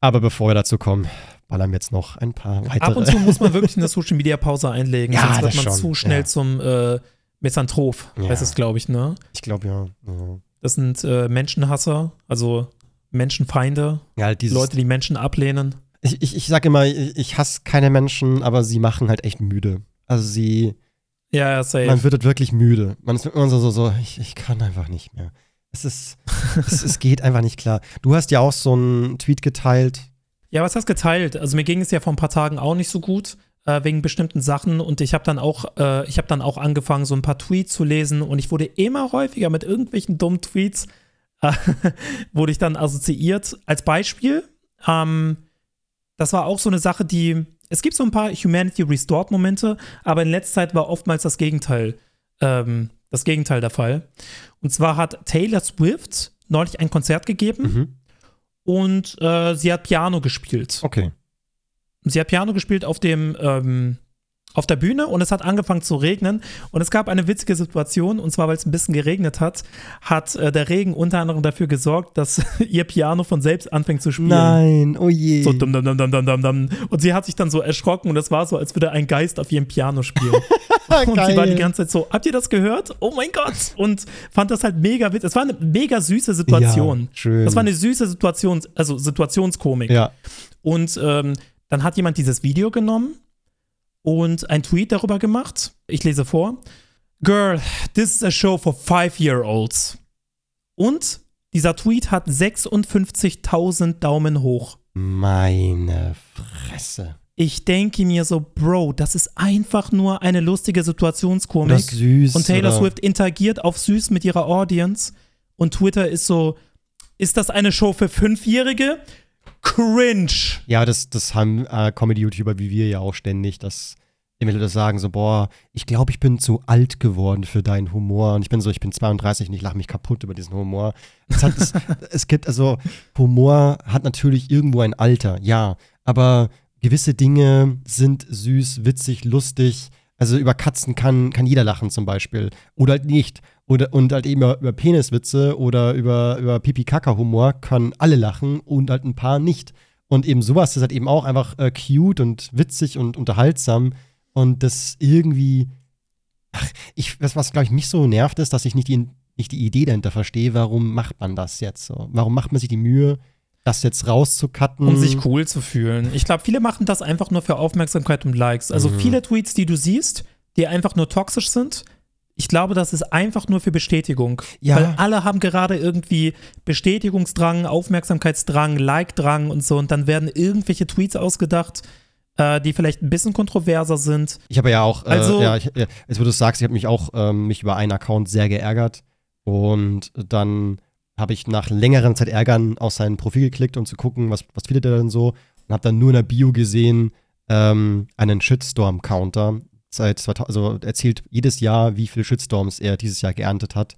Aber bevor wir dazu kommen, ballern wir jetzt noch ein paar weitere. Ab und zu muss man wirklich eine Social Media Pause einlegen, Ja, sonst wird man schon, zu schnell ja. zum äh, Misanthrop, Ja. heißt es, glaube ich, ne? ich glaube ja. ja. Das sind äh, Menschenhasser, also Menschenfeinde, Ja, halt Leute, die Menschen ablehnen. ich, ich, ich sag immer, ich, ich hasse keine Menschen, aber sie machen halt echt müde. Also sie, Ja, ja, safe. man wird halt wirklich müde. Man ist immer so, so, so ich, ich kann einfach nicht mehr. Es ist, es, es geht einfach nicht klar. Du hast ja auch so einen Tweet geteilt. Ja, was hast geteilt? Also mir ging es ja vor ein paar Tagen auch nicht so gut äh, wegen bestimmten Sachen und ich habe dann auch, äh, ich habe dann auch angefangen, so ein paar Tweets zu lesen und ich wurde immer häufiger mit irgendwelchen dummen Tweets äh, wurde ich dann assoziiert. Als Beispiel, ähm, das war auch so eine Sache, die es gibt so ein paar Humanity Restored Momente, aber in letzter Zeit war oftmals das Gegenteil, ähm, das Gegenteil der Fall. Und zwar hat Taylor Swift neulich ein Konzert gegeben Mhm. und äh, sie hat Piano gespielt. Okay. Sie hat Piano gespielt auf dem ähm, auf der Bühne und es hat angefangen zu regnen und es gab eine witzige Situation und zwar weil es ein bisschen geregnet hat, hat äh, der Regen unter anderem dafür gesorgt, dass ihr Piano von selbst anfängt zu spielen. Nein, oh je. So dum, dum, dum, dum, dum, dum. Und sie hat sich dann so erschrocken und es war so, als würde ein Geist auf ihrem Piano spielen. Und sie war die ganze Zeit so, habt ihr das gehört? Oh mein Gott! Und fand das halt mega witzig. Es war eine mega süße Situation. Ja, schön. Das war eine süße Situation, also Situationskomik. Ja. Und ähm, dann hat jemand dieses Video genommen und ein Tweet darüber gemacht. Ich lese vor. Girl, this is a show for five-year-olds. Und dieser Tweet hat 56.000 Daumen hoch. Meine Fresse. Ich denke mir so, Bro, das ist einfach nur eine lustige Situationskomik. süß. Und Taylor oder Swift interagiert auf süß mit ihrer Audience. Und Twitter ist so, ist das eine Show für Fünfjährige? Cringe. Ja, das, das haben äh, Comedy-YouTuber wie wir ja auch ständig, dass immer Leute sagen so, boah, ich glaube, ich bin zu alt geworden für deinen Humor. Und ich bin so, ich bin 32 und ich lache mich kaputt über diesen Humor. Es, hat, es, es gibt, also, Humor hat natürlich irgendwo ein Alter, ja. Aber gewisse Dinge sind süß, witzig, lustig. Also über Katzen kann, kann jeder lachen zum Beispiel. Oder halt nicht. Oder, und halt eben über, über Peniswitze oder über, über Pipi-Kaka-Humor können alle lachen und halt ein paar nicht. Und eben sowas ist halt eben auch einfach äh, cute und witzig und unterhaltsam. Und das irgendwie, ach, ich, was, was glaube ich mich so nervt, ist, dass ich nicht die, nicht die Idee dahinter verstehe, warum macht man das jetzt so? Warum macht man sich die Mühe, das jetzt rauszucutten? um sich cool zu fühlen. Ich glaube, viele machen das einfach nur für Aufmerksamkeit und Likes. Also Mhm. viele Tweets, die du siehst, die einfach nur toxisch sind. Ich glaube, das ist einfach nur für Bestätigung. Ja. Weil alle haben gerade irgendwie Bestätigungsdrang, Aufmerksamkeitsdrang, Like-Drang und so. Und dann werden irgendwelche Tweets ausgedacht, äh, die vielleicht ein bisschen kontroverser sind. Ich habe ja auch, äh, Also- ja, ich, ja, jetzt wo du es sagst, ich habe mich auch ähm, mich über einen Account sehr geärgert. Und dann habe ich nach längeren Zeit Ärgern auf sein Profil geklickt, um zu gucken, was, was findet er denn so. Und habe dann nur in der Bio gesehen, ähm, einen Shitstorm-Counter. Seit 2000, also erzählt jedes Jahr, wie viele Shitstorms er dieses Jahr geerntet hat.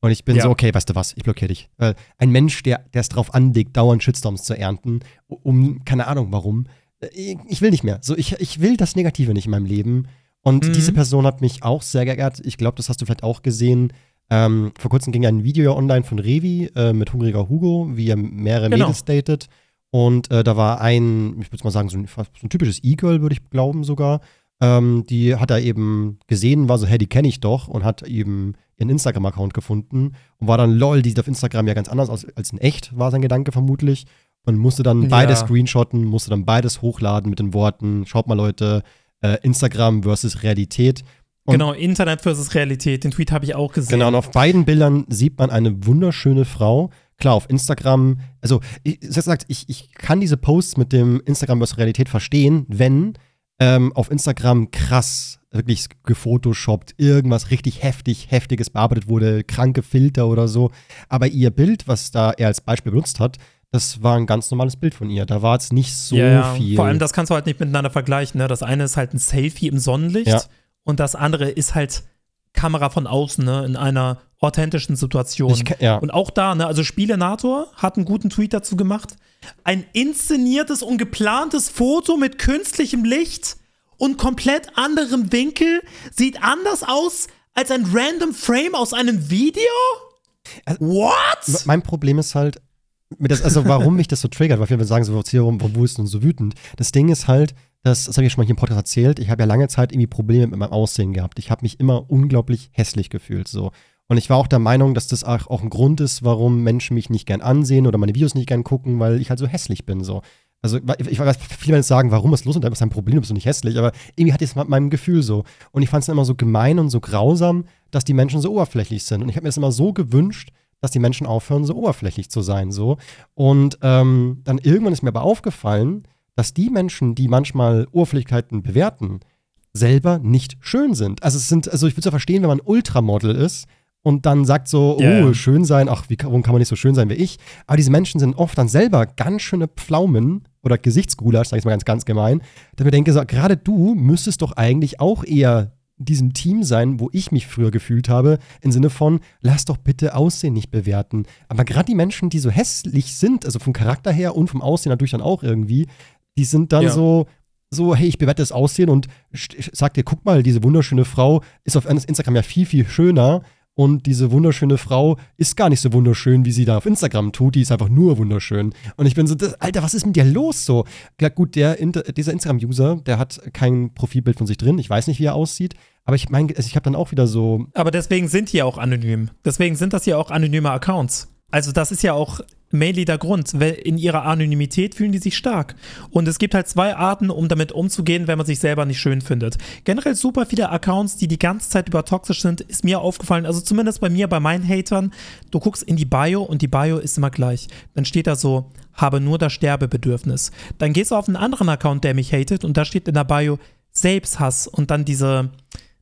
Und ich bin Ja. so, okay, weißt du was, ich blockiere dich. Weil ein Mensch, der es drauf anlegt, dauernd Shitstorms zu ernten, um, keine Ahnung warum, äh, ich will nicht mehr. So, ich, ich will das Negative nicht in meinem Leben. Und Mhm. diese Person hat mich auch sehr geärgert. Ich glaube, das hast du vielleicht auch gesehen. Ähm, vor kurzem ging ein Video ja online von Revi äh, mit Hungriger Hugo, wie er mehrere Genau. Mädels datet. Und äh, da war ein, ich würde mal sagen, so ein, so ein typisches E-Girl, würde ich glauben sogar. Ähm, die hat er eben gesehen, war so, hey, die kenne ich doch und hat eben ihren Instagram-Account gefunden und war dann, lol, die sieht auf Instagram ja ganz anders aus als in echt, war sein Gedanke vermutlich. Und musste dann Ja. beides screenshotten, musste dann beides hochladen mit den Worten, schaut mal Leute, äh, Instagram versus Realität. Und- genau, Internet versus Realität. Den Tweet habe ich auch gesehen. Genau, und auf beiden Bildern sieht man eine wunderschöne Frau. Klar, auf Instagram, also ich ich ich kann diese Posts mit dem Instagram versus Realität verstehen, wenn ähm, auf Instagram krass wirklich gefotoshoppt, irgendwas richtig heftig, heftiges bearbeitet wurde, kranke Filter oder so. Aber ihr Bild, was da er als Beispiel benutzt hat, das war ein ganz normales Bild von ihr. Da war jetzt nicht so ja, viel. Vor allem, das kannst du halt nicht miteinander vergleichen. Ne? Das eine ist halt ein Selfie im Sonnenlicht Ja. und das andere ist halt Kamera von außen, ne? in einer authentischen Situationen. Ich, ja. Und auch da, ne, also Spielenator hat einen guten Tweet dazu gemacht. Ein inszeniertes und geplantes Foto mit künstlichem Licht und komplett anderem Winkel sieht anders aus als ein random Frame aus einem Video? Also, What? Mein Problem ist halt, das, also warum mich das so triggert, weil viele sagen so, warum, warum ist du so wütend? Das Ding ist halt, das, das habe ich schon mal hier im Podcast erzählt, ich habe ja lange Zeit irgendwie Probleme mit meinem Aussehen gehabt. Ich habe mich immer unglaublich hässlich gefühlt so. Und ich war auch der Meinung, dass das auch, ein Grund ist, warum Menschen mich nicht gern ansehen oder meine Videos nicht gern gucken, weil ich halt so hässlich bin so. Also ich weiß, viele Menschen sagen, warum ist los und da ist ein Problem, bist du nicht hässlich, aber irgendwie hatte ich es mit meinem Gefühl so. Und ich fand es immer so gemein und so grausam, dass die Menschen so oberflächlich sind. Und ich habe mir das immer so gewünscht, dass die Menschen aufhören, so oberflächlich zu sein. So. Und ähm, dann irgendwann ist mir aber aufgefallen, dass die Menschen, die manchmal Oberflächlichkeiten bewerten, selber nicht schön sind. Also es sind, also ich würde es ja verstehen, wenn man Ultramodel ist und dann sagt so, oh, schön sein, ach, wie, warum kann man nicht so schön sein wie ich? Aber diese Menschen sind oft dann selber ganz schöne Pflaumen oder Gesichtsgulasch, sag ich mal ganz, ganz gemein. Da mir denke, so, gerade du müsstest doch eigentlich auch eher diesem Team sein, wo ich mich früher gefühlt habe, im Sinne von, lass doch bitte Aussehen nicht bewerten. Aber gerade die Menschen, die so hässlich sind, also vom Charakter her und vom Aussehen natürlich dann auch irgendwie, die sind dann Ja. so, so, hey, ich bewerte das Aussehen und sag dir, guck mal, diese wunderschöne Frau ist auf Instagram ja viel, viel schöner. Und diese wunderschöne Frau ist gar nicht so wunderschön, wie sie da auf Instagram tut. Die ist einfach nur wunderschön. Und ich bin so, das, Alter, was ist mit dir los so? Ja, gut, der, dieser Instagram-User, der hat kein Profilbild von sich drin. Ich weiß nicht, wie er aussieht. Aber ich meine, also ich habe dann auch wieder so, Aber deswegen sind die ja auch anonym. Deswegen sind das ja auch anonyme Accounts. Also das ist ja auch mainly der Grund. Weil In ihrer Anonymität fühlen die sich stark. Und es gibt halt zwei Arten, um damit umzugehen, wenn man sich selber nicht schön findet. Generell super viele Accounts, die die ganze Zeit über toxisch sind, ist mir aufgefallen. Also zumindest bei mir, bei meinen Hatern. Du guckst in die Bio und die Bio ist immer gleich. Dann steht da so, habe nur das Sterbebedürfnis. Dann gehst du auf einen anderen Account, der mich hatet und da steht in der Bio Selbsthass und dann diese,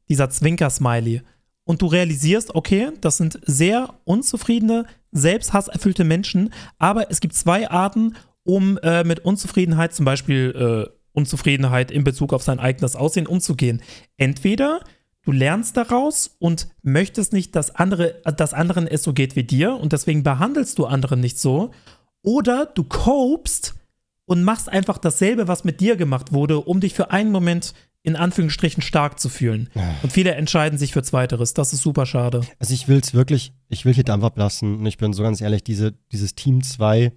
dieser Zwinker-Smiley und du realisierst, okay, das sind sehr unzufriedene, selbsthasserfüllte Menschen, aber es gibt zwei Arten, um äh, mit Unzufriedenheit, zum Beispiel äh, Unzufriedenheit in Bezug auf sein eigenes Aussehen umzugehen. Entweder du lernst daraus und möchtest nicht, dass, andere, dass anderen es so geht wie dir und deswegen behandelst du anderen nicht so, oder du copest und machst einfach dasselbe, was mit dir gemacht wurde, um dich für einen Moment in Anführungsstrichen stark zu fühlen. Und viele entscheiden sich für Zweiteres. Das ist super schade. Also ich will es wirklich, ich will hier Dampf ablassen und ich bin so ganz ehrlich, diese, dieses Team 2,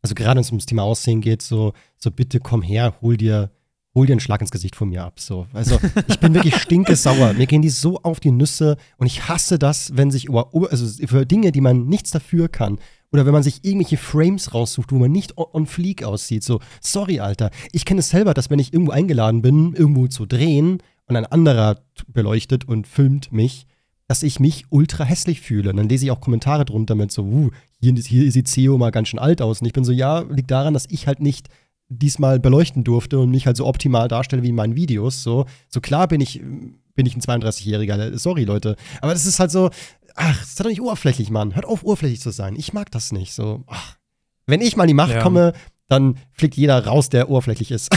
also gerade wenn es ums Thema Aussehen geht, so, so bitte komm her, hol dir, hol dir einen Schlag ins Gesicht von mir ab. So. Also ich bin wirklich stinkesauer. Mir gehen die so auf die Nüsse und ich hasse das, wenn sich über, über- also für Dinge, die man nichts dafür kann. Oder wenn man sich irgendwelche Frames raussucht, wo man nicht on, fleek aussieht. So, sorry, Alter. Ich kenne es selber, dass wenn ich irgendwo eingeladen bin, irgendwo zu drehen und ein anderer beleuchtet und filmt mich, dass ich mich ultra hässlich fühle. Und dann lese ich auch Kommentare drunter mit so, uh, hier, hier sieht CEO mal ganz schön alt aus. Und ich bin so, ja, liegt daran, dass ich halt nicht diesmal beleuchten durfte und mich halt so optimal darstelle wie in meinen Videos. So, so klar bin ich, bin ich ein 32-Jähriger. Sorry, Leute. Aber das ist halt so, ach, das ist doch nicht oberflächlich, Mann. Hört auf, oberflächlich zu sein. Ich mag das nicht. So, ach. Wenn ich mal in die Macht Ja. komme, dann fliegt jeder raus, der oberflächlich ist.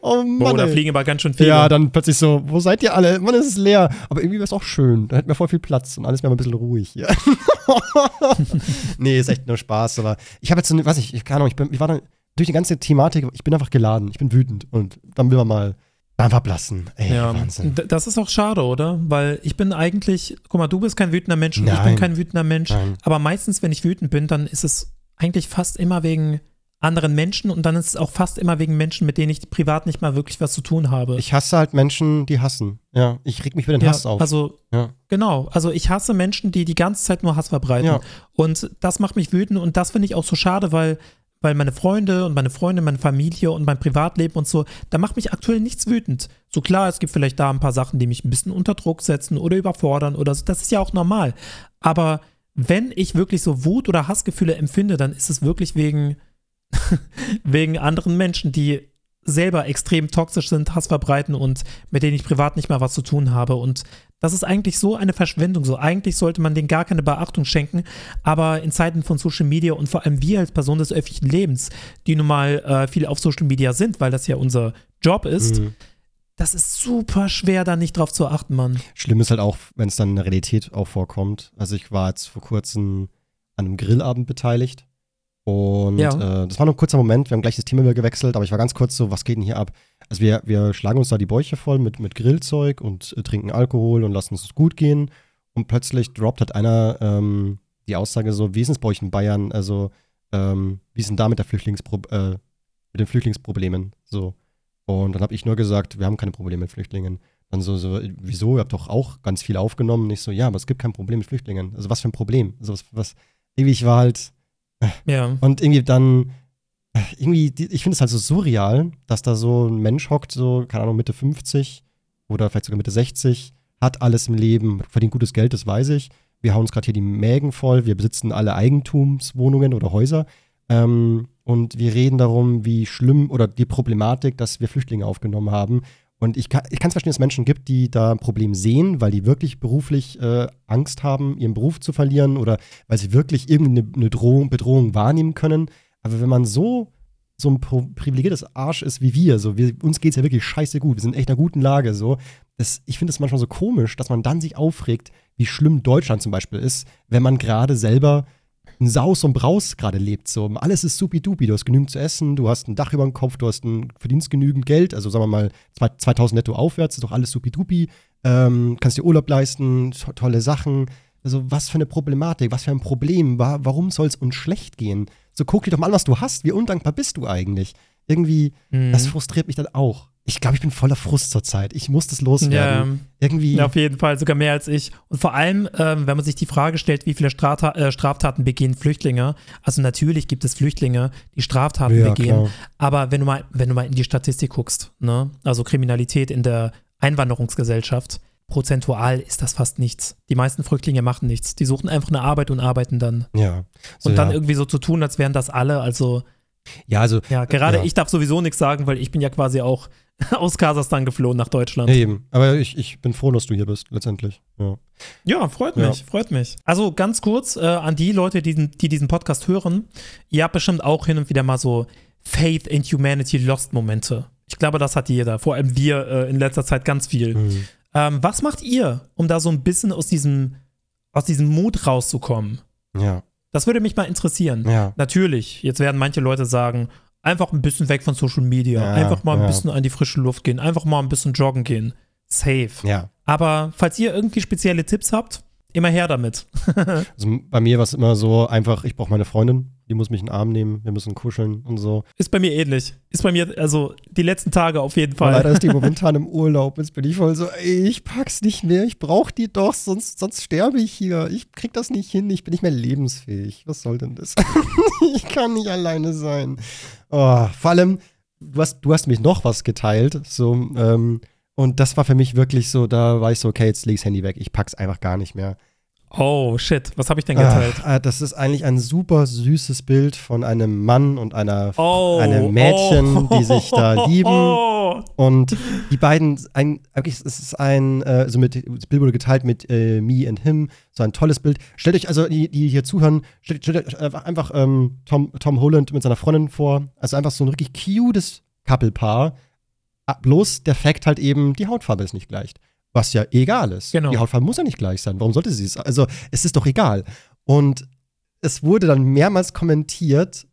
oh Mann. Oh, da ey. fliegen aber ganz schön viele. Ja, dann plötzlich so, wo seid ihr alle? Mann, es ist leer. Aber irgendwie wäre es auch schön. Da hätten wir voll viel Platz und alles wäre mal ein bisschen ruhig. Ja. nee, ist echt nur Spaß. Aber ich habe jetzt so, eine- weiß ich, ich keine Ahnung, ich, bin, ich war dann durch die ganze Thematik, ich bin einfach geladen. Ich bin wütend und dann will man mal Dampf ablassen. Ey, Ja, Wahnsinn. das ist auch schade, oder? Weil ich bin eigentlich, guck mal, du bist kein wütender Mensch und ich bin Nein. kein wütender Mensch. Nein. Aber meistens, wenn ich wütend bin, dann ist es eigentlich fast immer wegen anderen Menschen und dann ist es auch fast immer wegen Menschen, mit denen ich privat nicht mal wirklich was zu tun habe. Ich hasse halt Menschen, die hassen. Ja, ich reg mich über den ja, Hass auf. Also, ja. genau. Also, ich hasse Menschen, die die ganze Zeit nur Hass verbreiten. Ja. Und das macht mich wütend und das finde ich auch so schade, weil, weil meine Freunde und meine Freunde, meine Familie und mein Privatleben und so, da macht mich aktuell nichts wütend. So klar, es gibt vielleicht da ein paar Sachen, die mich ein bisschen unter Druck setzen oder überfordern oder so. Das ist ja auch normal. Aber wenn ich wirklich so Wut oder Hassgefühle empfinde, dann ist es wirklich wegen, wegen anderen Menschen, die selber extrem toxisch sind, Hass verbreiten und mit denen ich privat nicht mal was zu tun habe. Und das ist eigentlich so eine Verschwendung. So eigentlich sollte man denen gar keine Beachtung schenken. Aber in Zeiten von Social Media und vor allem wir als Person des öffentlichen Lebens, die nun mal äh, viel auf Social Media sind, weil das ja unser Job ist, Mhm. das ist super schwer, da nicht drauf zu achten, Mann. Schlimm ist halt auch, wenn es dann in der Realität auch vorkommt. Also ich war jetzt vor kurzem an einem Grillabend beteiligt. Und Ja. äh, das war nur ein kurzer Moment, wir haben gleich das Thema wieder gewechselt, aber ich war ganz kurz so, was geht denn hier ab? Also wir, wir schlagen uns da die Bäuche voll mit, mit Grillzeug und äh, trinken Alkohol und lassen es gut gehen. Und plötzlich droppt hat einer ähm, die Aussage so, wie ist es bei euch in Bayern? Also, ähm, wie ist denn da mit, der Flüchtlingspro äh, mit den Flüchtlingsproblemen? So. Und dann habe ich nur gesagt, wir haben keine Probleme mit Flüchtlingen. Dann so, so, wieso? Ihr habt doch auch ganz viel aufgenommen. Und ich so, ja, aber es gibt kein Problem mit Flüchtlingen. Also was für ein Problem? Also was, was irgendwie, ich war halt, Ja. und irgendwie dann, irgendwie, ich finde es halt so surreal, dass da so ein Mensch hockt, so, keine Ahnung, Mitte 50 oder vielleicht sogar Mitte 60, hat alles im Leben, verdient gutes Geld, das weiß ich. Wir hauen uns gerade hier die Mägen voll, wir besitzen alle Eigentumswohnungen oder Häuser. Ähm, und wir reden darum, wie schlimm oder die Problematik, dass wir Flüchtlinge aufgenommen haben. Und ich kann es verstehen, dass es Menschen gibt, die da ein Problem sehen, weil die wirklich beruflich äh, Angst haben, ihren Beruf zu verlieren oder weil sie wirklich irgendeine eine Drohung, Bedrohung wahrnehmen können. Aber wenn man so, so ein privilegiertes Arsch ist wie wir, so, wir uns geht es ja wirklich scheiße gut, wir sind in echt in einer guten Lage, so. Das, ich finde es manchmal so komisch, dass man dann sich aufregt, wie schlimm Deutschland zum Beispiel ist, wenn man gerade selber ein Saus und Braus gerade lebt. So. Alles ist supi-dupi. Du hast genügend zu essen, du hast ein Dach über dem Kopf, du hast ein, verdienst genügend Geld. Also sagen wir mal zwei- 2000 netto aufwärts, ist doch alles supi-dupi. Ähm, kannst dir Urlaub leisten, to tolle Sachen. Also was für eine Problematik, was für ein Problem. Wa warum soll es uns schlecht gehen? So guck dir doch mal an, was du hast. Wie undankbar bist du eigentlich? Irgendwie, Mhm. das frustriert mich dann auch. Ich glaube, ich bin voller Frust zurzeit. Ich muss das loswerden. Irgendwie. Ja, auf jeden Fall, sogar mehr als ich. Und vor allem, ähm, wenn man sich die Frage stellt, wie viele Strata äh, Straftaten begehen Flüchtlinge. Also natürlich gibt es Flüchtlinge, die Straftaten Ja, begehen. klar. Aber wenn du mal, wenn du mal in die Statistik guckst, ne, also Kriminalität in der Einwanderungsgesellschaft, prozentual ist das fast nichts. Die meisten Flüchtlinge machen nichts. Die suchen einfach eine Arbeit und arbeiten dann. ja. So, Und dann ja. irgendwie so zu tun, als wären das alle. Also ja, also ja, gerade Ja. ich darf sowieso nichts sagen, weil ich bin ja quasi auch aus Kasachstan geflohen nach Deutschland. Ja, eben. Aber ich, ich bin froh, dass du hier bist, letztendlich. Ja. Ja, freut Ja. mich, freut mich. Also ganz kurz äh, an die Leute, die, diesen- die diesen Podcast hören. Ihr habt bestimmt auch hin und wieder mal so Faith in Humanity Lost Momente. Ich glaube, das hat jeder. Vor allem wir äh, in letzter Zeit ganz viel. Mhm. Ähm, was macht ihr, um da so ein bisschen aus diesem, aus diesem Mut rauszukommen? Ja. Das würde mich mal interessieren. Ja. Natürlich, jetzt werden manche Leute sagen, einfach ein bisschen weg von Social Media, Ja, einfach mal ein ja. bisschen an die frische Luft gehen, einfach mal ein bisschen joggen gehen. Safe. Ja. Aber falls ihr irgendwie spezielle Tipps habt, immer her damit. Also bei mir war es immer so einfach, ich brauche meine Freundin, die muss mich in den Arm nehmen, wir müssen kuscheln und so. Ist bei mir ähnlich. Ist bei mir, also die letzten Tage auf jeden Aber Fall. leider ist die momentan im Urlaub. Jetzt bin ich voll so, ey, ich pack's nicht mehr, ich brauche die doch, sonst, sonst sterbe ich hier. Ich krieg das nicht hin, ich bin nicht mehr lebensfähig. Was soll denn das? ich kann nicht alleine sein. Oh, vor allem, du hast, du hast mich noch was geteilt, so, ähm, und das war für mich wirklich so, da war ich so, okay, jetzt leg das Handy weg, ich pack's einfach gar nicht mehr. Oh, shit. Was habe ich denn geteilt? Ah, äh, das ist eigentlich ein super süßes Bild von einem Mann und einer, oh. einem Mädchen, oh. die sich da lieben. Oh. Und die beiden, ein, es ist ein, äh, so mit, das Bild wurde geteilt mit äh, Me and Him, so ein tolles Bild. Stellt euch, also die, die hier zuhören, stellt, stellt euch einfach- einfach ähm, Tom, Tom Holland mit seiner Freundin vor. Also einfach so ein wirklich cutes Couple-Paar. Ah, Bloß der Fakt halt eben, die Hautfarbe ist nicht gleich. Was ja egal ist. Genau. Die Hautfarbe muss ja nicht gleich sein. Warum sollte sie es? Also, es ist doch egal. Und es wurde dann mehrmals kommentiert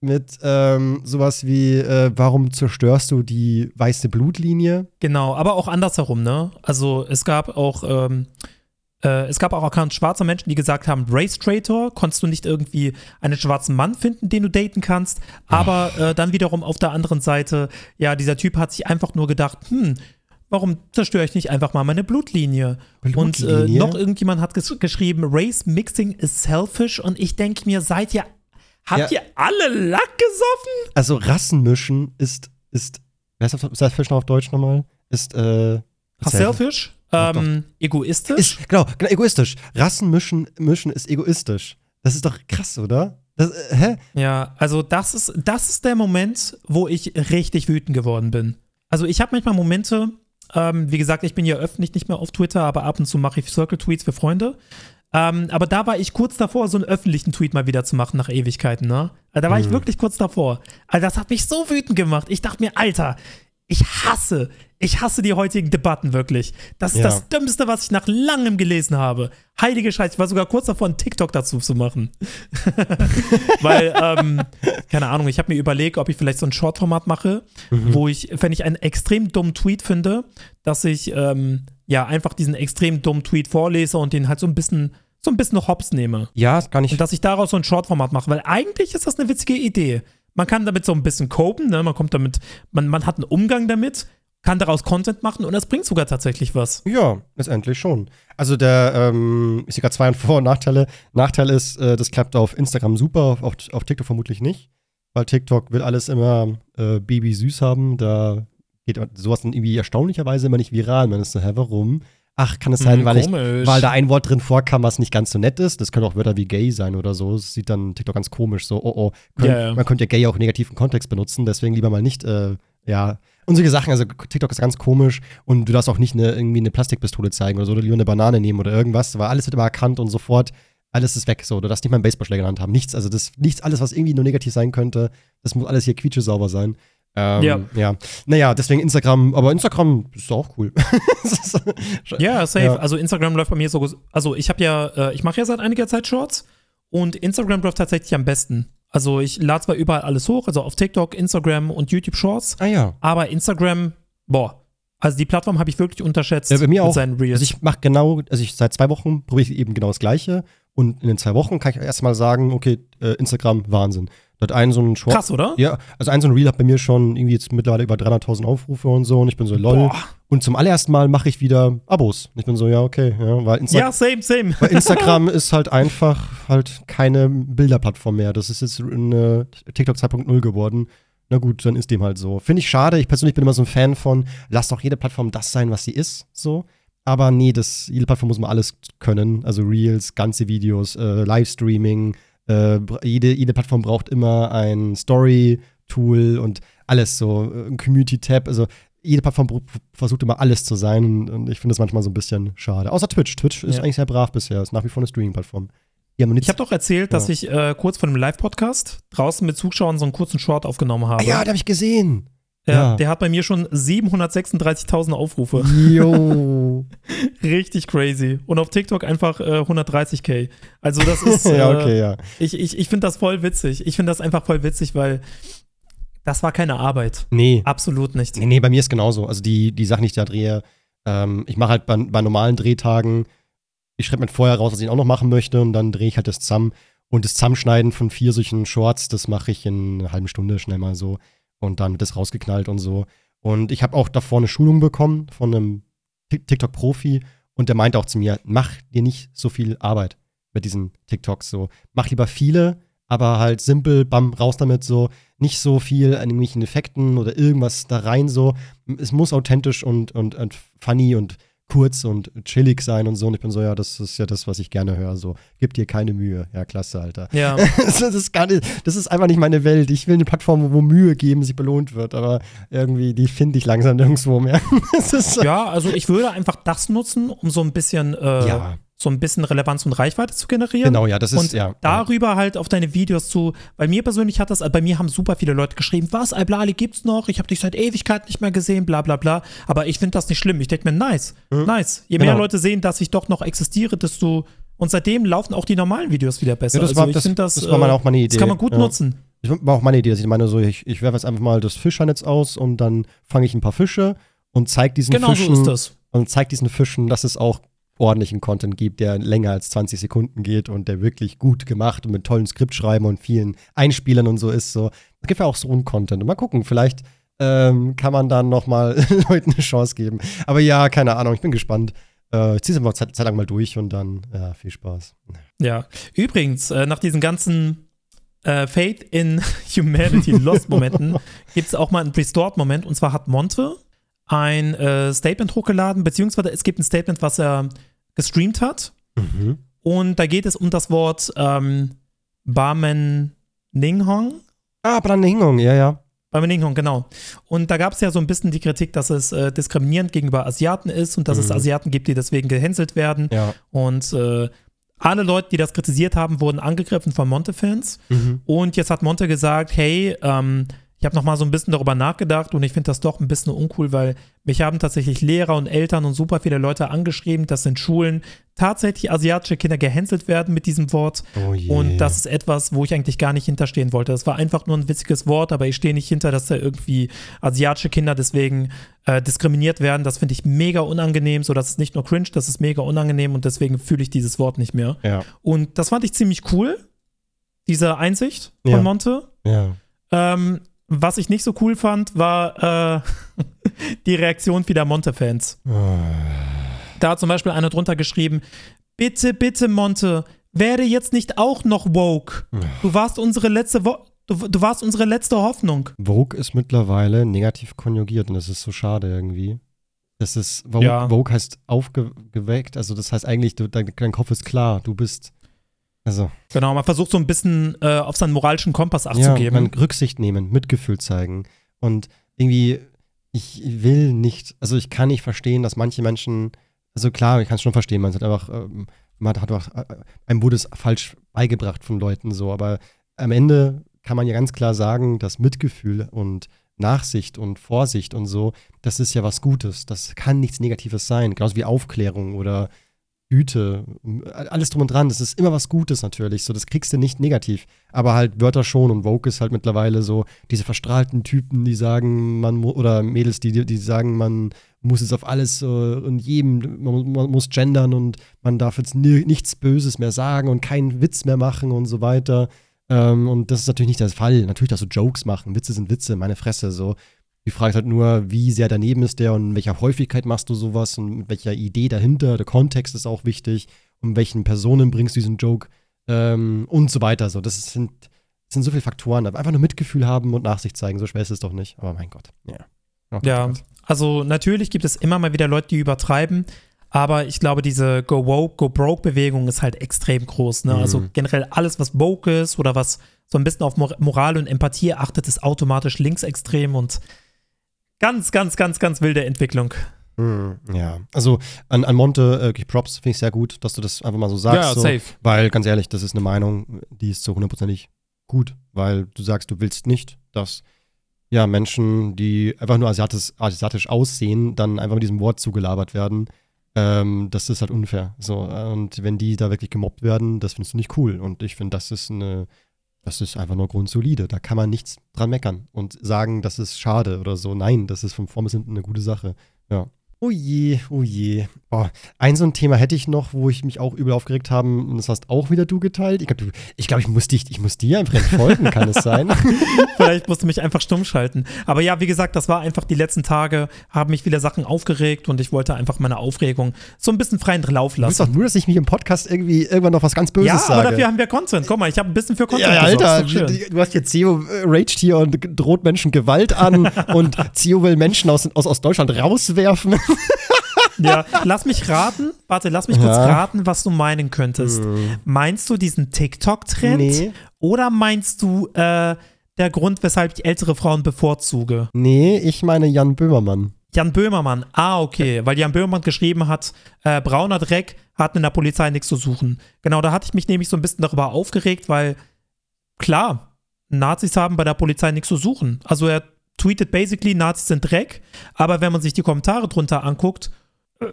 mit ähm, sowas wie, äh, warum zerstörst du die weiße Blutlinie? Genau, aber auch andersherum, ne? Also es gab auch, ähm, äh, es gab auch Accounts schwarzer Menschen, die gesagt haben, Race Traitor, konntest du nicht irgendwie einen schwarzen Mann finden, den du daten kannst, aber äh, dann wiederum auf der anderen Seite, ja, dieser Typ hat sich einfach nur gedacht, hm, warum zerstöre ich nicht einfach mal meine Blutlinie? Und äh, Blutlinie? noch irgendjemand hat ges geschrieben, Race Mixing is selfish und ich denke mir, seid ihr, habt Ja. ihr alle Lack gesoffen? Also Rassenmischen ist, ist, wer ist das Selfish noch auf Deutsch nochmal? Ist, äh, Selfish? Ähm, egoistisch? Ist, genau, genau, egoistisch. Rassenmischen mischen ist egoistisch. Das ist doch krass, oder? Das, äh, hä? Ja, also das ist, das ist der Moment, wo ich richtig wütend geworden bin. Also ich habe manchmal Momente, ähm, wie gesagt, ich bin ja öffentlich nicht mehr auf Twitter, aber ab und zu mache ich Circle-Tweets für Freunde. Ähm, aber da war ich kurz davor, so einen öffentlichen Tweet mal wieder zu machen nach Ewigkeiten, ne? Also da war ich wirklich kurz davor. Also das hat mich so wütend gemacht. Ich dachte mir, Alter, ich hasse, Ich hasse die heutigen Debatten wirklich. Das ist Ja. das Dümmste, was ich nach langem gelesen habe. Heilige Scheiße, ich war sogar kurz davor, einen TikTok dazu zu machen. Weil, ähm, keine Ahnung, ich habe mir überlegt, ob ich vielleicht so ein Shortformat mache, Mhm. wo ich, wenn ich einen extrem dummen Tweet finde, dass ich ähm, ja einfach diesen extrem dummen Tweet vorlese und den halt so ein bisschen, so ein bisschen hops nehme. Ja, ist gar nicht. Und dass ich daraus so ein Shortformat mache, weil eigentlich ist das eine witzige Idee. Man kann damit so ein bisschen copen, ne? man kommt damit, man, man hat einen Umgang damit, kann daraus Content machen und das bringt sogar tatsächlich was. Ja, letztendlich schon. Also der, ähm, ich sehe gerade zwei Vor- und Nachteile. Nachteil ist, äh, das klappt auf Instagram super, auf, auf TikTok vermutlich nicht. Weil TikTok will alles immer äh, Baby süß haben. Da geht sowas dann irgendwie erstaunlicherweise immer nicht viral. Man ist so, hä, warum? Ach, kann es sein, Hm, weil, ich, weil da ein Wort drin vorkam, was nicht ganz so nett ist. Das können auch Wörter wie gay sein oder so. Das sieht dann TikTok ganz komisch. So, oh, oh. Könnt, ja. Man könnte ja gay auch negativen Kontext benutzen. Deswegen lieber mal nicht, äh, ja. Und solche Sachen. Also TikTok ist ganz komisch. Und du darfst auch nicht eine, irgendwie eine Plastikpistole zeigen oder so. Oder lieber eine Banane nehmen oder irgendwas. Weil alles wird immer erkannt und sofort. Alles ist weg. So, du darfst nicht mal einen Baseballschläger in der Hand haben. Nichts, also das, nichts, alles, was irgendwie nur negativ sein könnte, das muss alles hier quietschesauber sein. Ähm, Ja. ja. Naja, deswegen Instagram, aber Instagram ist auch cool. Ist- Ja, safe. Ja. Also Instagram läuft bei mir so, also ich habe ja, äh, ich mache ja seit einiger Zeit Shorts und Instagram läuft tatsächlich am besten. Also ich lade zwar überall alles hoch, also auf TikTok, Instagram und YouTube Shorts, ah ja. aber Instagram, boah, also die Plattform habe ich wirklich unterschätzt Ja, bei mir auch. Also ich mache genau, also ich seit zwei Wochen probiere ich eben genau das Gleiche. Und in den zwei Wochen kann ich erstmal sagen, okay, äh, Instagram, Wahnsinn. Dort ein so ein Short. Krass, oder? Ja, also ein so ein Reel hat bei mir schon irgendwie jetzt mittlerweile über 300.000 Aufrufe und so. Und ich bin so, lol. Boah. Und zum allerersten Mal mache ich wieder Abos. Und ich bin so, ja, okay. Ja, weil, Insta Ja, same, same. weil Instagram ist halt einfach halt keine Bilderplattform mehr. Das ist jetzt eine TikTok 2.0 geworden. Na gut, dann ist dem halt so. Finde ich schade. Ich persönlich bin immer so ein Fan von, lass doch jede Plattform das sein, was sie ist. So. Aber nee, das, jede Plattform muss mal alles können. Also Reels, ganze Videos, äh, Livestreaming. Äh, jede, jede Plattform braucht immer ein Story-Tool und alles so. äh, Ein Community-Tab. Also jede Plattform versucht immer alles zu sein. Und, und ich finde das manchmal so ein bisschen schade. Außer Twitch. Twitch ist Ja. eigentlich sehr brav bisher. Ist nach wie vor eine Streaming-Plattform. Ich habe doch erzählt, dass Ja. ich äh, kurz vor dem Live-Podcast draußen mit Zuschauern so einen kurzen Short aufgenommen habe. ah, ja, den habe ich gesehen. Ja, ja. Der hat bei mir schon 736.000 Aufrufe. Jo. Richtig crazy. Und auf TikTok einfach äh, 130k. Also das ist, ja, äh, okay, ja. ich, ich, ich finde das voll witzig. Ich finde das einfach voll witzig, weil das war keine Arbeit. Nee. Absolut nicht. Nee, nee, bei mir ist genauso. Also die, die Sachen, die ich da drehe, ähm, ich mache halt bei, bei normalen Drehtagen, ich schreibe mir vorher raus, was ich auch noch machen möchte und dann drehe ich halt das zusammen. Und das Zusammenschneiden von vier solchen Shorts, das mache ich in einer halben Stunde schnell mal so. Und dann wird das rausgeknallt und so. Und ich habe auch davor eine Schulung bekommen von einem Tik- TikTok-Profi und der meinte auch zu mir, mach dir nicht so viel Arbeit mit diesen TikToks so. Mach lieber viele, aber halt simpel, bam, raus damit so. Nicht so viel an irgendwelchen Effekten oder irgendwas da rein so. Es muss authentisch und, und, und funny und kurz und chillig sein und so. Und ich bin so, ja, das ist ja das, was ich gerne höre. So, gib dir keine Mühe. Ja, klasse, Alter. Ja. das, ist gar nicht, das ist einfach nicht meine Welt. Ich will eine Plattform, wo Mühe geben, sich belohnt wird. Aber irgendwie, die finde ich langsam nirgendwo mehr. so. ja, also ich würde einfach das nutzen, um so ein bisschen, äh, Ja. So ein bisschen Relevanz und Reichweite zu generieren. Genau, ja, das ist, und ja. darüber halt auf deine Videos zu, bei mir persönlich hat das, bei mir haben super viele Leute geschrieben, was, Alblali gibt's noch, ich habe dich seit Ewigkeit nicht mehr gesehen, bla bla bla, aber ich finde das nicht schlimm, ich denke mir, nice, nice. Je mehr Genau. Leute sehen, dass ich doch noch existiere, desto, und seitdem laufen auch die normalen Videos wieder besser. Ja, das also war- ich das- finde das, das war mal äh, auch meine Idee, Das kann man gut ja. nutzen. Ich war auch meine Idee, dass ich meine, so, ich, ich werfe jetzt einfach mal das Fischernetz aus und dann fange ich ein paar Fische und zeige diesen Genau Fischen so ist das. und zeig diesen Fischen, dass es auch ordentlichen Content gibt, der länger als 20 Sekunden geht und der wirklich gut gemacht und mit tollen Skriptschreiben und vielen Einspielern und so ist. So, es gibt ja auch so einen Content. Und mal gucken, vielleicht ähm, kann man dann noch mal Leuten eine Chance geben. Aber ja, keine Ahnung, ich bin gespannt. Äh, ich ziehe es einfach Zeit, Zeit lang mal durch und dann, ja, viel Spaß. Ja. Übrigens, äh, nach diesen ganzen äh, Faith in Humanity Lost Momenten gibt es auch mal einen Restored-Moment. Und zwar hat Monte ein äh, Statement hochgeladen, beziehungsweise es gibt ein Statement, was er gestreamt hat. Mhm. Und da geht es um das Wort ähm, Barmen Ninghong. Ah, Brande Hingung, ja, ja. Barmen Ninghong, genau. Und da gab es ja so ein bisschen die Kritik, dass es äh, diskriminierend gegenüber Asiaten ist und dass es Mhm. Asiaten gibt, die deswegen gehänselt werden. Ja. Und äh, alle Leute, die das kritisiert haben, wurden angegriffen von Monte-Fans. Mhm. Und jetzt hat Monte gesagt, hey, ähm, ich habe nochmal so ein bisschen darüber nachgedacht und ich finde das doch ein bisschen uncool, weil mich haben tatsächlich Lehrer und Eltern und super viele Leute angeschrieben, dass in Schulen tatsächlich asiatische Kinder gehänselt werden mit diesem Wort. Oh. Und das ist etwas, wo ich eigentlich gar nicht hinterstehen wollte. Das war einfach nur ein witziges Wort, aber ich stehe nicht hinter, dass da irgendwie asiatische Kinder deswegen äh, diskriminiert werden. Das finde ich mega unangenehm. So, das ist nicht nur cringe, das ist mega unangenehm und deswegen fühle ich dieses Wort nicht mehr. Ja. Und das fand ich ziemlich cool, diese Einsicht von Ja. Monte. Ja. Ähm, was ich nicht so cool fand, war äh, die Reaktion vieler Monte-Fans. Da hat zum Beispiel einer drunter geschrieben: Bitte, bitte, Monte, werde jetzt nicht auch noch woke. Du warst unsere letzte Wo du, du warst unsere letzte Hoffnung. Vogue ist mittlerweile negativ konjugiert und das ist so schade irgendwie. Das ist, Vogue, Ja. Vogue heißt aufgeweckt, also das heißt eigentlich, du, dein, dein Kopf ist klar, du bist, also, Genau, man versucht so ein bisschen äh, auf seinen moralischen Kompass Acht ja, zu geben. man Rücksicht nehmen, Mitgefühl zeigen und irgendwie, ich will nicht, also ich kann nicht verstehen, dass manche Menschen, also klar, ich kann es schon verstehen, man hat einfach, ähm, man hat einfach, äh, einem wurde es falsch beigebracht von Leuten so, aber am Ende kann man ja ganz klar sagen, dass Mitgefühl und Nachsicht und Vorsicht und so, das ist ja was Gutes. Das kann nichts Negatives sein. Genauso wie Aufklärung oder Güte, alles drum und dran. Das ist immer was Gutes natürlich. So, das kriegst du nicht negativ. Aber halt Wörter schon und Vogue ist halt mittlerweile so diese verstrahlten Typen, die sagen, man oder Mädels, die, die sagen, man muss es auf alles äh, und jedem, man, man muss gendern und man darf jetzt ni nichts Böses mehr sagen und keinen Witz mehr machen und so weiter. Ähm, und das ist natürlich nicht der Fall. Natürlich darfst du Jokes machen. Witze sind Witze, meine Fresse. So. Die Frage ist halt nur, wie sehr daneben ist der und in welcher Häufigkeit machst du sowas und mit welcher Idee dahinter. Der Kontext ist auch wichtig. Um welchen Personen bringst du diesen Joke ähm, und so weiter. So, das sind, das sind so viele Faktoren. Aber einfach nur Mitgefühl haben und Nachsicht zeigen. So schwer ist es doch nicht. Aber mein Gott. Ja. Gott, Ja, Gott. also natürlich gibt es immer mal wieder Leute, die übertreiben, aber ich glaube, diese Go Woke, Go Broke Bewegung ist halt extrem groß. Ne? Mhm. Also generell alles, was woke ist oder was so ein bisschen auf Mor Moral und Empathie achtet, ist automatisch linksextrem und ganz, ganz, ganz, ganz wilde Entwicklung. Hm, Ja, also an, an Monte, äh, wirklich Props, finde ich sehr gut, dass du das einfach mal so sagst. so, Weil, ganz ehrlich, das ist eine Meinung, die ist so hundertprozentig gut, weil du sagst, du willst nicht, dass ja Menschen, die einfach nur asiatisch, asiatisch aussehen, dann einfach mit diesem Wort zugelabert werden. Ähm, das ist halt unfair. So, und wenn die da wirklich gemobbt werden, das findest du nicht cool. Und ich finde, das ist eine, das ist einfach nur grundsolide. Da kann man nichts dran meckern und sagen, das ist schade oder so. Nein, das ist von vorn bis hinten eine gute Sache. Ja. Oh je, oh je. Oh, ein so ein Thema hätte ich noch, wo ich mich auch übel aufgeregt habe. Und das hast auch wieder du geteilt. Ich glaube, ich, glaub, ich, muss dich, ich muss dir einfach entfolgen, kann es sein? Vielleicht musst du mich einfach stumm schalten. Aber ja, wie gesagt, das war einfach die letzten Tage, haben mich wieder Sachen aufgeregt und ich wollte einfach meine Aufregung so ein bisschen freien Lauf Du willst lassen. doch nur, dass ich mich im Podcast irgendwie irgendwann noch was ganz Böses Ja, sage. aber dafür haben wir Content. Guck mal, ich habe ein bisschen für Content ja, gesorgt. Alter, du hast hier Zio äh, raged hier und droht Menschen Gewalt an und Zio will Menschen aus, aus, aus Deutschland rauswerfen. Ja, lass mich raten. Warte, lass mich kurz Ja. raten, was du meinen könntest. Meinst du diesen TikTok-Trend? Nee. Oder meinst du äh, der Grund, weshalb ich ältere Frauen bevorzuge? Nee, ich meine Jan Böhmermann. Jan Böhmermann. Ah, okay. Weil Jan Böhmermann geschrieben hat, äh, brauner Dreck hat in der Polizei nichts zu suchen. Genau, da hatte ich mich nämlich so ein bisschen darüber aufgeregt, weil klar, Nazis haben bei der Polizei nichts zu suchen. Also er tweetet basically, Nazis sind Dreck, aber wenn man sich die Kommentare drunter anguckt, äh,